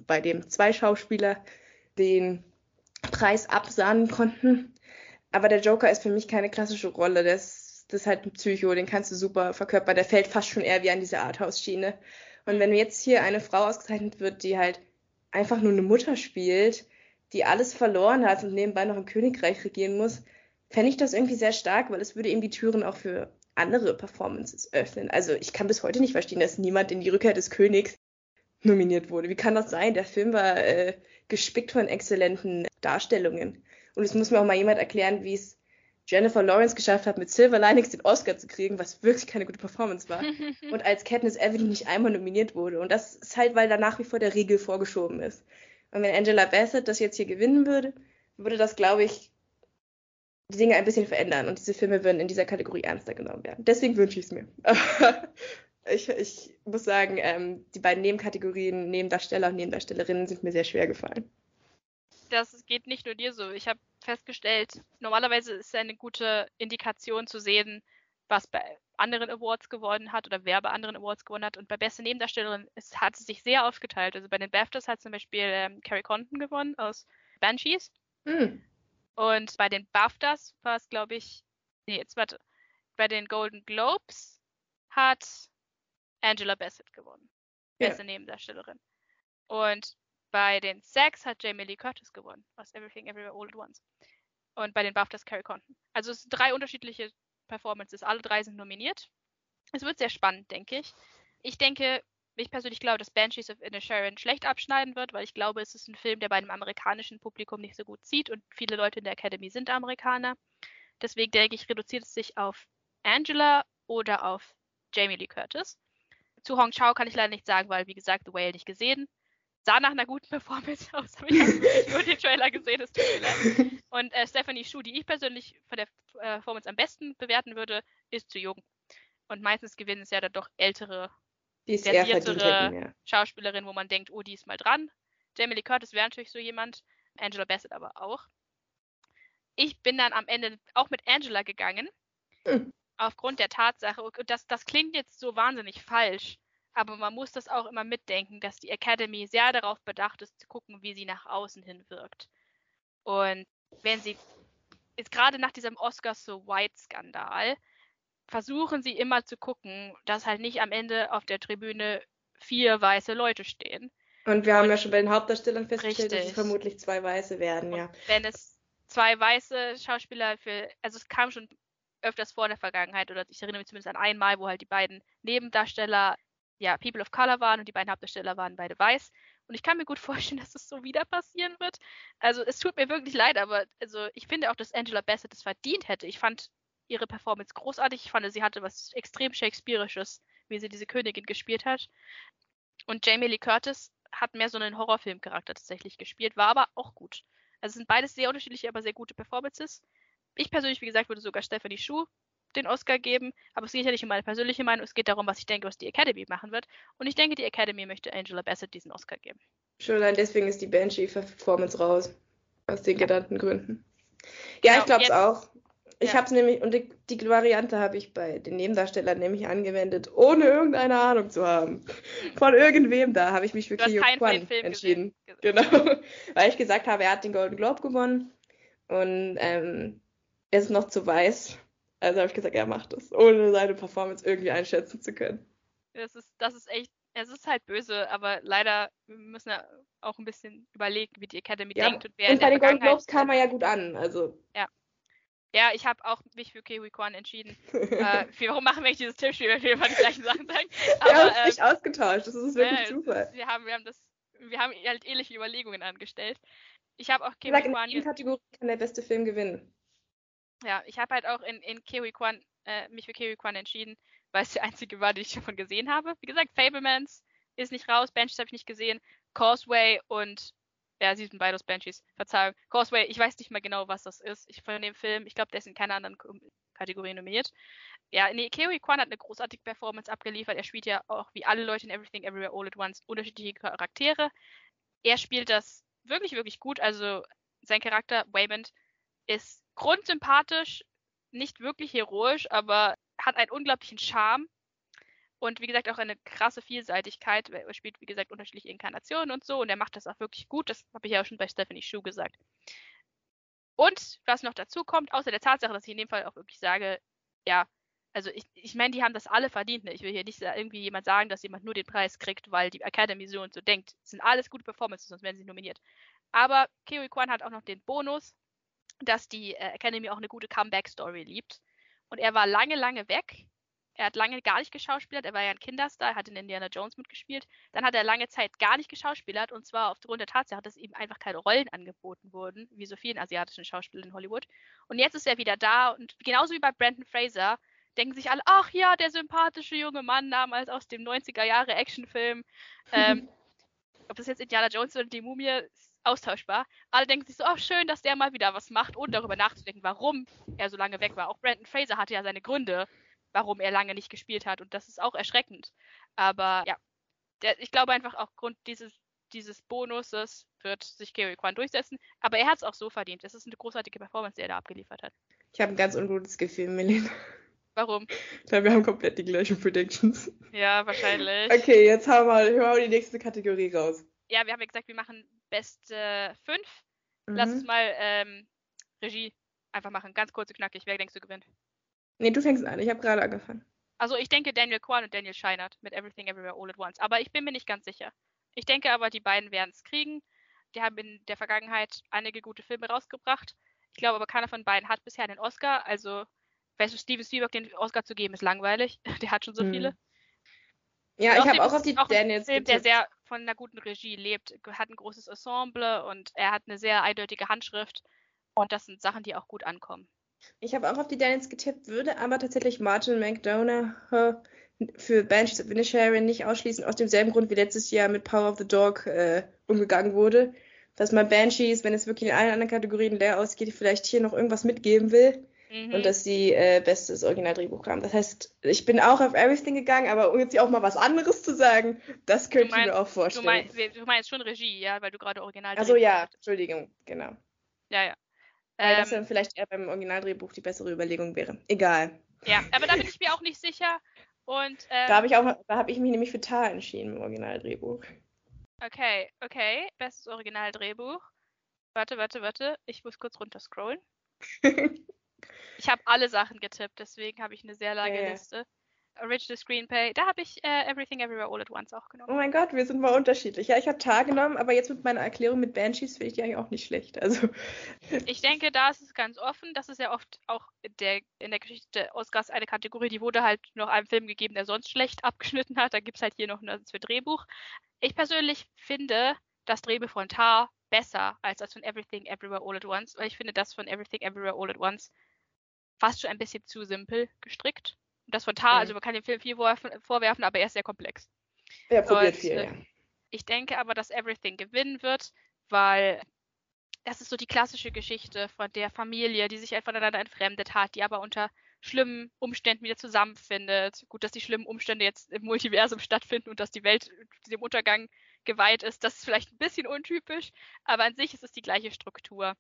bei dem zwei Schauspieler den Preis absahnen konnten. Aber der Joker ist für mich keine klassische Rolle. Das, das ist halt ein Psycho, den kannst du super verkörpern. Der fällt fast schon eher wie an diese Arthouse-Schiene. Und wenn jetzt hier eine Frau ausgezeichnet wird, die halt einfach nur eine Mutter spielt, die alles verloren hat und nebenbei noch im Königreich regieren muss, fände ich das irgendwie sehr stark, weil es würde eben die Türen auch für andere Performances öffnen. Also ich kann bis heute nicht verstehen, dass niemand in die Rückkehr des Königs nominiert wurde. Wie kann das sein? Der Film war äh, gespickt von exzellenten Darstellungen. Und es muss mir auch mal jemand erklären, wie es Jennifer Lawrence geschafft hat, mit Silver Linings den Oscar zu kriegen, was wirklich keine gute Performance war. und als Katniss Everdeen nicht einmal nominiert wurde. Und das ist halt, weil da nach wie vor der Regel vorgeschoben ist. Und wenn Angela Bassett das jetzt hier gewinnen würde, würde das, glaube ich, die Dinge ein bisschen verändern und diese Filme würden in dieser Kategorie ernster genommen werden. Deswegen wünsche ich es mir. ich, ich muss sagen, ähm, die beiden Nebenkategorien, Nebendarsteller und Nebendarstellerinnen sind mir sehr schwer gefallen. Das geht nicht nur dir so. Ich habe festgestellt, normalerweise ist es eine gute Indikation zu sehen, was bei anderen Awards gewonnen hat oder wer bei anderen Awards gewonnen hat. Und bei beste Nebendarstellerin es hat es sich sehr aufgeteilt. Also bei den BAFTAs hat zum Beispiel ähm, Carrie Condon gewonnen aus Banshees. Hm. Und bei den BAFTAs war es, glaube ich, nee, jetzt warte, bei den Golden Globes hat Angela Bassett gewonnen. Ja. Beste Nebendarstellerin. Und bei den SAGs hat Jamie Lee Curtis gewonnen, aus Everything Everywhere All at Once. Und bei den BAFTAs Carrie Condon. Also es sind drei unterschiedliche Performances. Alle drei sind nominiert. Es wird sehr spannend, denke ich. Ich denke, ich persönlich glaube, dass Banshees of Inisherin schlecht abschneiden wird, weil ich glaube, es ist ein Film, der bei einem amerikanischen Publikum nicht so gut zieht und viele Leute in der Academy sind Amerikaner. Deswegen denke ich, reduziert es sich auf Angela oder auf Jamie Lee Curtis. Zu Hong Chao kann ich leider nicht sagen, weil, wie gesagt, The Whale nicht gesehen. Sah nach einer guten Performance aus, aber ich habe nur den Trailer gesehen, das tut mir leid. Und äh, Stephanie Shu, die ich persönlich von der äh, Performance am besten bewerten würde, ist zu jung. Und meistens gewinnen es ja dann doch ältere, Die ist versiertere. Schauspielerin, wo man denkt, oh, die ist mal dran. Jamie Lee Curtis wäre natürlich so jemand, Angela Bassett aber auch. Ich bin dann am Ende auch mit Angela gegangen, Hm. aufgrund der Tatsache, und das, das klingt jetzt so wahnsinnig falsch, aber man muss das auch immer mitdenken, dass die Academy sehr darauf bedacht ist, zu gucken, wie sie nach außen hin wirkt. Und wenn sie, jetzt gerade nach diesem Oscar So White-Skandal, versuchen sie immer zu gucken, dass halt nicht am Ende auf der Tribüne vier weiße Leute stehen. Und wir haben Und- ja schon bei den Hauptdarstellern festgestellt, dass es vermutlich zwei Weiße werden, ja. wenn es zwei weiße Schauspieler für, also es kam schon öfters vor in der Vergangenheit, oder ich erinnere mich zumindest an einmal, wo halt die beiden Nebendarsteller ja People of Color waren und die beiden Hauptdarsteller waren beide weiß. Und ich kann mir gut vorstellen, dass es so wieder passieren wird. Also es tut mir wirklich leid, aber also ich finde auch, dass Angela Bassett es verdient hätte. Ich fand ihre Performance großartig. Ich fand, sie hatte was extrem Shakespeareisches, wie sie diese Königin gespielt hat. Und Jamie Lee Curtis hat mehr so einen Horrorfilmcharakter tatsächlich gespielt, war aber auch gut. Also es sind beides sehr unterschiedliche, aber sehr gute Performances. Ich persönlich, wie gesagt, würde sogar Stephanie Schuh den Oscar geben, aber es geht ja nicht um meine persönliche Meinung, es geht darum, was ich denke, was die Academy machen wird. Und ich denke, die Academy möchte Angela Bassett diesen Oscar geben. Schon allein deswegen ist die Banshee-Performance raus. Aus den genannten Gründen. Ja, Genau, ich glaube es auch. Ich ja. habe es nämlich, und die, die Variante habe ich bei den Nebendarstellern nämlich angewendet, ohne irgendeine Ahnung zu haben. Von irgendwem da habe ich mich für den Kwan entschieden. gesehen. Genau. Weil ich gesagt habe, er hat den Golden Globe gewonnen und ähm, er ist noch zu weiß. Also habe ich gesagt, er macht das, ohne seine Performance irgendwie einschätzen zu können. Das ist, das ist echt, es ist halt böse, aber leider müssen wir auch ein bisschen überlegen, wie die Academy Ja, denkt und wer und in bei den Golden. Globes kam er ja gut an. Also, Ja, ich habe auch mich für Kiwi Kwan entschieden. äh, für, warum machen wir nicht dieses Tippspiel, wenn wir immer die gleichen Sachen sagen? wir haben Aber, uns ähm, nicht ausgetauscht. Das ist wirklich Ja, Zufall. Wir haben, wir haben das, wir haben halt ähnliche Überlegungen angestellt. Ich habe auch Kiwi in Kwan, jedem Kategorie kann der beste Film gewinnen. ja, ich habe halt auch in, in Kiwi Kwan, äh, mich für Kiwi Kwan entschieden, weil es der einzige war, den ich davon gesehen habe. Wie gesagt, Fablemans ist nicht raus, Banshees habe ich nicht gesehen, Causeway und ja, sie sind beides Banshees, Verzeihung. Causeway, ich weiß nicht mal genau, was das ist. Ich von dem Film, ich glaube, der ist in keiner anderen Kategorie nominiert. Ja, nee, Kiwi Kwan hat eine großartige Performance abgeliefert. Er spielt ja auch wie alle Leute in Everything Everywhere All at Once unterschiedliche Charaktere. Er spielt das wirklich, wirklich gut. Also sein Charakter, Waymond, ist grundsympathisch, nicht wirklich heroisch, aber hat einen unglaublichen Charme. Und wie gesagt, auch eine krasse Vielseitigkeit. Er spielt, wie gesagt, unterschiedliche Inkarnationen und so. Und er macht das auch wirklich gut. Das habe ich ja auch schon bei Stephanie Shu gesagt. Und was noch dazu kommt, außer der Tatsache, dass ich in dem Fall auch wirklich sage, ja, also ich, ich meine, die haben das alle verdient. Ne? Ich will hier nicht irgendwie jemand sagen, dass jemand nur den Preis kriegt, weil die Academy so und so denkt. Das sind alles gute Performances, sonst werden sie nominiert. Aber Kiwi Kwan hat auch noch den Bonus, dass die äh, Academy auch eine gute Comeback-Story liebt. Und er war lange, lange weg. Er hat lange gar nicht geschauspielert. Er war ja ein Kinderstar, hat in Indiana Jones mitgespielt. Dann hat er lange Zeit gar nicht geschauspielert und zwar aufgrund der Tatsache, dass ihm einfach keine Rollen angeboten wurden, wie so vielen asiatischen Schauspielern in Hollywood. Und jetzt ist er wieder da und genauso wie bei Brandon Fraser denken sich alle, ach ja, der sympathische junge Mann damals aus dem 90er Jahre Actionfilm. Ähm, ob das jetzt Indiana Jones oder die Mumie ist austauschbar. Alle denken sich so, ach schön, dass der mal wieder was macht, ohne darüber nachzudenken, warum er so lange weg war. Auch Brandon Fraser hatte ja seine Gründe, warum er lange nicht gespielt hat und das ist auch erschreckend. Aber ja, der, ich glaube einfach aufgrund dieses, dieses Bonuses wird sich Kerry Kwan durchsetzen. Aber er hat es auch so verdient. Es ist eine großartige Performance, die er da abgeliefert hat. Ich habe ein ganz ungutes Gefühl, Melina. Warum? Ich glaube, wir haben komplett die gleichen Predictions. Ja, wahrscheinlich. Okay, jetzt haben wir, hören wir die nächste Kategorie raus. Ja, wir haben ja gesagt, wir machen beste fünf. Lass uns Mhm. mal ähm, Regie einfach machen. Ganz kurz und knackig. Wer denkst du gewinnt? Nee, du fängst an. Ich habe gerade angefangen. Also ich denke Daniel Kwan und Daniel Scheinert mit Everything Everywhere All at Once. Aber ich bin mir nicht ganz sicher. Ich denke aber, die beiden werden es kriegen. Die haben in der Vergangenheit einige gute Filme rausgebracht. Ich glaube aber, keiner von beiden hat bisher einen Oscar. Also weißt du, Steven Spielberg den Oscar zu geben, ist langweilig. Der hat schon so Hm. viele. Ja, Und ich habe auch auf die auch ein Daniels Film, der getippt. sehr von einer guten Regie lebt, hat ein großes Ensemble und er hat eine sehr eindeutige Handschrift. Und das sind Sachen, die auch gut ankommen. Ich habe auch auf die Daniels getippt, würde aber tatsächlich Martin McDonough für Banshees of Inisherin nicht ausschließen, aus demselben Grund wie letztes Jahr mit Power of the Dog äh, umgegangen wurde. Dass man Banshees, wenn es wirklich in allen anderen Kategorien leer ausgeht, vielleicht hier noch irgendwas mitgeben will Mhm. und dass sie äh, bestes Originaldrehbuch haben. Das heißt, ich bin auch auf Everything gegangen, aber um jetzt hier auch mal was anderes zu sagen, das könnte ich meinst- mir auch du, vorstellen. meinst, du meinst schon Regie, ja, weil du gerade Original Also ja, Entschuldigung, genau. Ja, ja. Weil das Ähm, dann vielleicht eher beim Originaldrehbuch die bessere Überlegung wäre. Egal. ja, aber da bin ich mir auch nicht sicher. Und ähm, Da habe ich auch, da habe ich mich nämlich für Tar entschieden im Originaldrehbuch. Okay, okay. Bestes Originaldrehbuch. Warte, warte, warte. Ich muss kurz runterscrollen. Ich habe alle Sachen getippt, deswegen habe ich eine sehr lange Ja, ja. Liste. Original Screenplay, da habe ich äh, Everything Everywhere All at Once auch Oh genommen. mein Gott, wir sind mal unterschiedlich. Ja, ich habe Tar genommen, aber jetzt mit meiner Erklärung mit Banshees finde ich die eigentlich auch nicht schlecht. Also, Ich denke, da ist es ganz offen. Das ist ja oft auch in der, in der Geschichte der Oscars eine Kategorie, die wurde halt noch einem Film gegeben, der sonst schlecht abgeschnitten hat. Da gibt es halt hier noch ein für Drehbuch. Ich persönlich finde das Drehbuch von Tar besser als das von Everything Everywhere All at Once, weil ich finde das von Everything Everywhere All at Once fast schon ein bisschen zu simpel gestrickt. Das von Tar, Mhm. also man kann dem Film viel vorwerfen, aber er ist sehr komplex. er probiert Und, viel, äh, ja. Ich denke aber, dass Everything gewinnen wird, weil das ist so die klassische Geschichte von der Familie, die sich halt voneinander entfremdet hat, die aber unter schlimmen Umständen wieder zusammenfindet. Gut, dass die schlimmen Umstände jetzt im Multiversum stattfinden und dass die Welt dem Untergang geweiht ist, das ist vielleicht ein bisschen untypisch, aber an sich ist es die gleiche Struktur.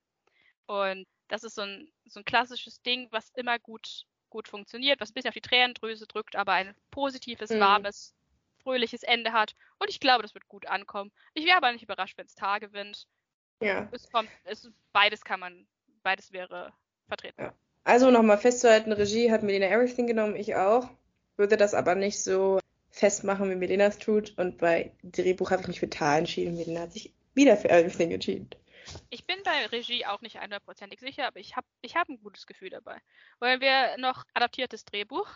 Und das ist so ein, so ein klassisches Ding, was immer gut, gut funktioniert, was ein bisschen auf die Tränendrüse drückt, aber ein positives, Mhm. warmes, fröhliches Ende hat. Und ich glaube, das wird gut ankommen. Ich wäre aber nicht überrascht, wenn es Tar gewinnt. ja. Es kommt, es, beides kann man, beides wäre vertreten. Also nochmal festzuhalten, Regie hat Melina Everything genommen, ich auch. Würde das aber nicht so festmachen, wie Melina es tut. Und bei Drehbuch habe ich mich für Tar entschieden. Melina hat sich wieder für Everything entschieden. Ich bin bei Regie auch nicht hundertprozentig sicher, aber ich habe ich hab ein gutes Gefühl dabei. Wollen wir noch adaptiertes Drehbuch?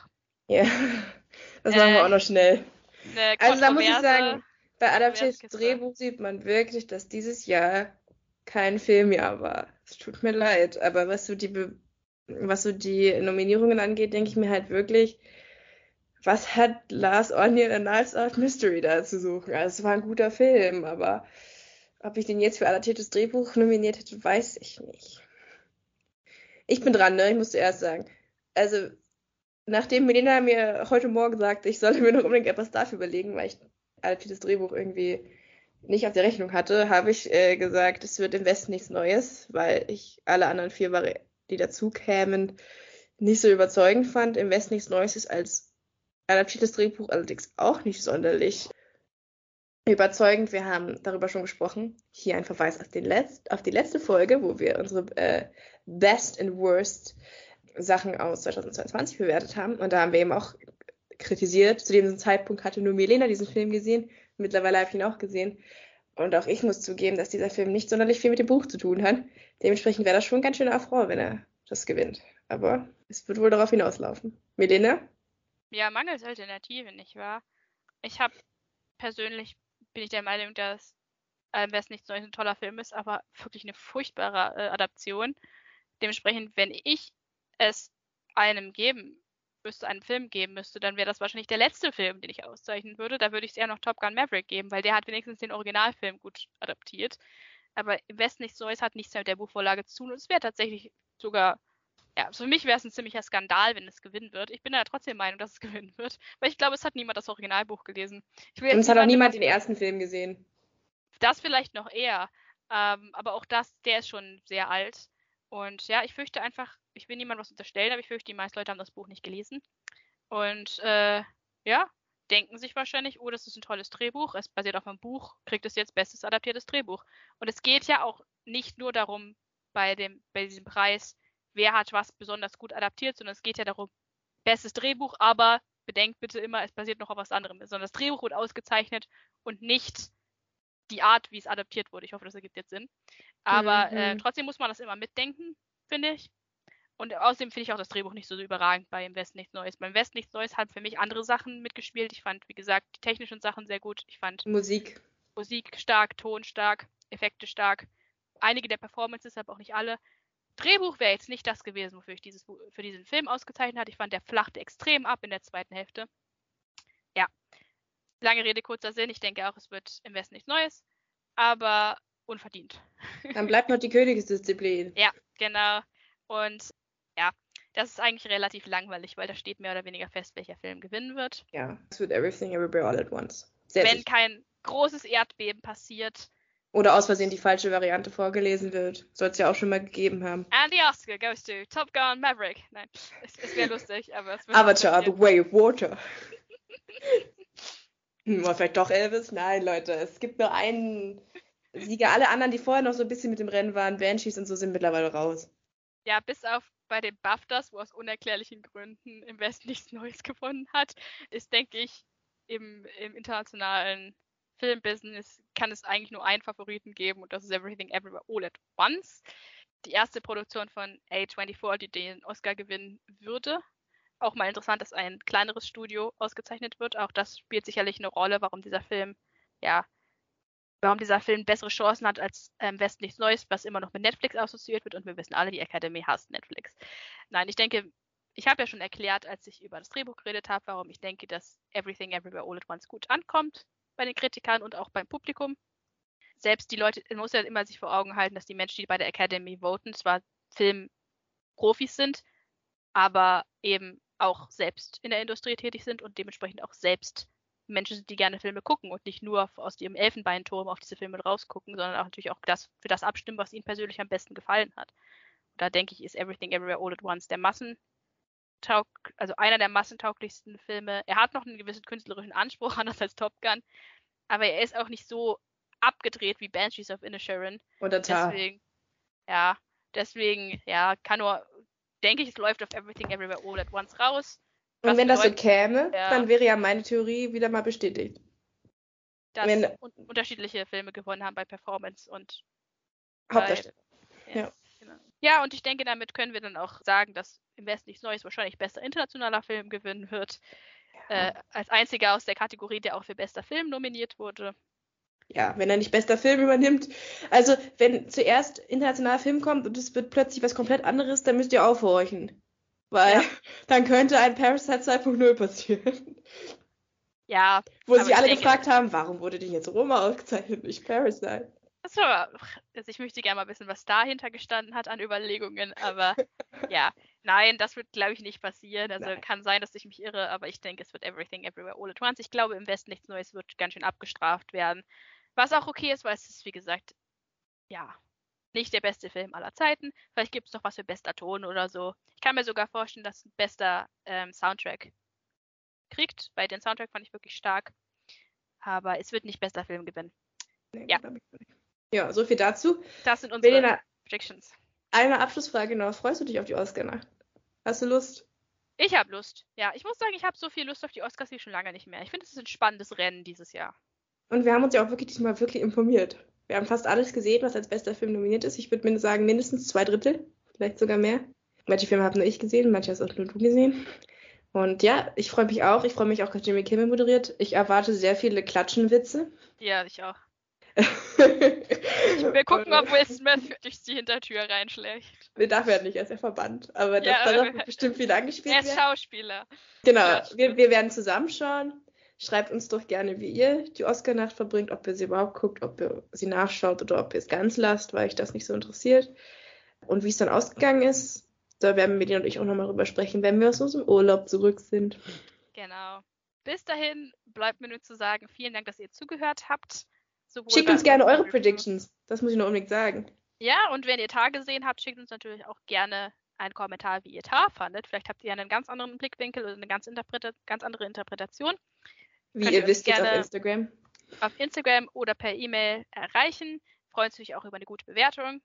Ja, das machen wir Äh, auch noch schnell. Eine Also da muss ich sagen, bei adaptiertes. Drehbuch sieht man wirklich, dass dieses Jahr kein Filmjahr war. Es tut mir leid, aber was so die, Be was so die Nominierungen angeht, denke ich mir halt wirklich, was hat Lars Onion and Knives Out Mystery da zu suchen? Also es war ein guter Film, aber ob ich den jetzt für adaptiertes Drehbuch nominiert hätte, weiß ich nicht. Ich bin dran, ne? Ich muss zuerst sagen. Also, nachdem Melina mir heute Morgen sagte, ich solle mir noch unbedingt etwas dafür überlegen, weil ich adaptiertes Drehbuch irgendwie nicht auf der Rechnung hatte, habe ich äh, gesagt, es wird im Westen nichts Neues, weil ich alle anderen vier, Vari die dazu kämen, nicht so überzeugend fand. Im Westen nichts Neues ist als adaptiertes Drehbuch allerdings auch nicht sonderlich überzeugend. Wir haben darüber schon gesprochen. Hier ein Verweis auf, den Letzt auf die letzte Folge, wo wir unsere äh, Best and Worst Sachen aus 2022 bewertet haben. Und da haben wir eben auch kritisiert. Zu diesem Zeitpunkt hatte nur Milena diesen Film gesehen. Mittlerweile habe ich ihn auch gesehen. Und auch ich muss zugeben, dass dieser Film nicht sonderlich viel mit dem Buch zu tun hat. Dementsprechend wäre das schon ganz schöner Affront, wenn er das gewinnt. Aber es wird wohl darauf hinauslaufen. Milena? Ja, mangels Alternativen, nicht wahr? Ich habe persönlich bin ich der Meinung, dass äh, West nichts Neues ein toller Film ist, aber wirklich eine furchtbare äh, Adaption. Dementsprechend, wenn ich es einem geben müsste, einen Film geben müsste, dann wäre das wahrscheinlich der letzte Film, den ich auszeichnen würde. Da würde ich es eher noch Top Gun Maverick geben, weil der hat wenigstens den Originalfilm gut adaptiert. Aber West nichts Neues hat nichts mehr mit der Buchvorlage zu tun und es wäre tatsächlich sogar ja, für mich wäre es ein ziemlicher Skandal, wenn es gewinnen wird. Ich bin ja trotzdem der Meinung, dass es gewinnen wird, weil ich glaube, es hat niemand das Originalbuch gelesen. Und es hat auch niemand den ersten Film gesehen. Das vielleicht noch eher, ähm, aber auch das, der ist schon sehr alt. Und ja, ich fürchte einfach, ich will niemandem was unterstellen, aber ich fürchte, die meisten Leute haben das Buch nicht gelesen. Und äh, ja, denken sich wahrscheinlich, oh, das ist ein tolles Drehbuch, es basiert auf einem Buch, kriegt es jetzt bestes adaptiertes Drehbuch. Und es geht ja auch nicht nur darum, bei, dem, bei diesem Preis, wer hat was besonders gut adaptiert, sondern es geht ja darum, bestes Drehbuch, aber bedenkt bitte immer, es basiert noch auf was anderem, sondern das Drehbuch wird ausgezeichnet und nicht die Art, wie es adaptiert wurde. Ich hoffe, das ergibt jetzt Sinn. Aber Mhm. äh, trotzdem muss man das immer mitdenken, finde ich. Und außerdem finde ich auch das Drehbuch nicht so überragend bei Im Westen nichts Neues. Beim Westen nichts Neues hat für mich andere Sachen mitgespielt. Ich fand, wie gesagt, die technischen Sachen sehr gut. Ich fand Musik. Musik stark, Ton stark, Effekte stark. Einige der Performances, aber auch nicht alle. Drehbuch wäre jetzt nicht das gewesen, wofür ich dieses, für diesen Film ausgezeichnet hatte. Ich fand, der flachte extrem ab in der zweiten Hälfte. Ja. Lange Rede, kurzer Sinn. Ich denke auch, es wird im Westen nichts Neues, aber unverdient. Dann bleibt noch die Königsdisziplin. Ja, genau. Und ja, das ist eigentlich relativ langweilig, weil da steht mehr oder weniger fest, welcher Film gewinnen wird. Ja, es wird Everything Everywhere All at Once. Sehr Wenn sicher. kein großes Erdbeben passiert. Oder aus Versehen die falsche Variante vorgelesen wird. Soll es ja auch schon mal gegeben haben. And the Oscar goes to Top Gun Maverick. Nein, es, es wäre lustig, aber es wird Avatar, The Way of Water. hm, oder vielleicht doch Elvis? Nein, Leute, es gibt nur einen Sieger. Alle anderen, die vorher noch so ein bisschen mit dem Rennen waren, Banshees und so, sind mittlerweile raus. Ja, bis auf bei den BAFTAs, wo aus unerklärlichen Gründen im Westen nichts Neues gewonnen hat, ist, denke ich, im, im internationalen Filmbusiness kann es eigentlich nur einen Favoriten geben und das ist Everything Everywhere All at Once. Die erste Produktion von A24, die den Oscar gewinnen würde. Auch mal interessant, dass ein kleineres Studio ausgezeichnet wird. Auch das spielt sicherlich eine Rolle, warum dieser Film ja warum dieser Film bessere Chancen hat als ähm, Westen nichts Neues, was immer noch mit Netflix assoziiert wird und wir wissen alle, die Academy hasst Netflix. Nein, ich denke, ich habe ja schon erklärt, als ich über das Drehbuch geredet habe, warum ich denke, dass Everything Everywhere All at Once gut ankommt bei den Kritikern und auch beim Publikum. Selbst die Leute, man muss ja immer sich vor Augen halten, dass die Menschen, die bei der Academy voten, zwar Filmprofis sind, aber eben auch selbst in der Industrie tätig sind und dementsprechend auch selbst Menschen sind, die gerne Filme gucken und nicht nur aus ihrem Elfenbeinturm auf diese Filme rausgucken, sondern auch natürlich auch das, für das abstimmen, was ihnen persönlich am besten gefallen hat. Und da denke ich, ist Everything Everywhere All at Once der Massentaug, also einer der massentauglichsten Filme. Er hat noch einen gewissen künstlerischen Anspruch, anders als Top Gun, aber er ist auch nicht so abgedreht wie Banshees of Inisherin. Oder Tar. Deswegen, ja, deswegen, ja, kann nur, denke ich, es läuft auf Everything Everywhere All at Once raus. Und wenn das so käme, ja. dann wäre ja meine Theorie wieder mal bestätigt. Dass wenn, un unterschiedliche Filme gewonnen haben bei Performance und Hauptdarsteller. Ja, ja. Ja, und ich denke, damit können wir dann auch sagen, dass im Westen nichts Neues wahrscheinlich bester internationaler Film gewinnen wird. Ja. Äh, als einziger aus der Kategorie, der auch für bester Film nominiert wurde. Ja, wenn er nicht bester Film übernimmt. Also, wenn zuerst internationaler Film kommt und es wird plötzlich was komplett anderes, dann müsst ihr aufhorchen. Weil ja. dann könnte ein Parasite 2.0 passieren. Ja. Wo sich alle denke, gefragt haben, warum wurde denn jetzt Roma ausgezeichnet, nicht Parasite? War, also ich möchte gerne mal wissen, was dahinter gestanden hat an Überlegungen, aber ja, nein, das wird, glaube ich, nicht passieren. Also nein. kann sein, dass ich mich irre, aber ich denke, es wird Everything Everywhere All at Once. Ich glaube, im Westen nichts Neues wird ganz schön abgestraft werden. Was auch okay ist, weil es ist, wie gesagt, ja, nicht der beste Film aller Zeiten. Vielleicht gibt es noch was für bester Ton oder so. Ich kann mir sogar vorstellen, dass ein bester ähm, Soundtrack kriegt, weil den Soundtrack fand ich wirklich stark. Aber es wird nicht bester Film gewinnen. Nee, ja. Ja, so viel dazu. Das sind unsere Belina, Predictions. Eine Abschlussfrage noch. Freust du dich auf die Oscar-Nacht? Hast du Lust? Ich habe Lust. Ja, ich muss sagen, ich habe so viel Lust auf die Oscars wie schon lange nicht mehr. Ich finde, es ist ein spannendes Rennen dieses Jahr. Und wir haben uns ja auch wirklich diesmal wirklich informiert. Wir haben fast alles gesehen, was als bester Film nominiert ist. Ich würde sagen, mindestens zwei Drittel, vielleicht sogar mehr. Manche Filme habe nur ich gesehen, manche hast auch nur du gesehen. Und ja, ich freue mich auch. Ich freue mich auch, dass Jimmy Kimmel moderiert. Ich erwarte sehr viele Klatschenwitze. Ja, ich auch. will gucken, ob Will Smith durch die Hintertür reinschlägt. Nee, darf er nicht, er ist ja verbannt. Aber das ja, da bestimmt viel angespielt Er ist Schauspieler. Genau, wir, wir werden zusammenschauen. Schreibt uns doch gerne, wie ihr die Oscar-Nacht verbringt, ob ihr sie überhaupt guckt, ob ihr sie nachschaut oder ob ihr es ganz lasst, weil euch das nicht so interessiert. Und wie es dann ausgegangen ist, da werden Medien und ich auch nochmal drüber sprechen, wenn wir aus unserem Urlaub zurück sind. Genau. Bis dahin bleibt mir nur zu sagen, vielen Dank, dass ihr zugehört habt. Schickt uns gerne eure Predictions. Das muss ich nur unbedingt sagen. Ja, und wenn ihr Tar gesehen habt, schickt uns natürlich auch gerne einen Kommentar, wie ihr Tar fandet. Vielleicht habt ihr einen ganz anderen Blickwinkel oder eine ganz, ganz andere Interpretation. Wie ihr wisst, jetzt auf Instagram. Auf Instagram oder per E-Mail erreichen. Freuen sich auch über eine gute Bewertung.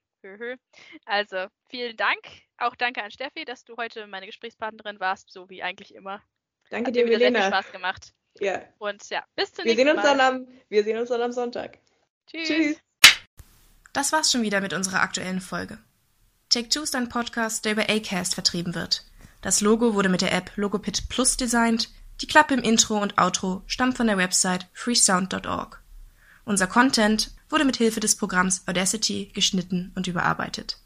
Also vielen Dank. Auch danke an Steffi, dass du heute meine Gesprächspartnerin warst, so wie eigentlich immer. Danke Hat dir, Milena. Sehr viel Spaß gemacht. Ja. Und ja, bis zum wir nächsten sehen uns Mal. Dann am, wir sehen uns dann am Sonntag. Tschüss. Tschüss. Das war's schon wieder mit unserer aktuellen Folge. Take Two ist ein Podcast, der über Acast vertrieben wird. Das Logo wurde mit der App Logopit Plus designt. Die Klappe im Intro und Outro stammt von der Website freesound.org. Unser Content wurde mit Hilfe des Programms Audacity geschnitten und überarbeitet.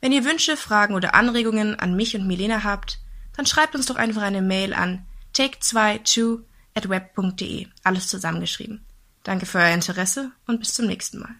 Wenn ihr Wünsche, Fragen oder Anregungen an mich und Milena habt, dann schreibt uns doch einfach eine Mail an take22 at web.de, alles zusammengeschrieben. Danke für euer Interesse und bis zum nächsten Mal.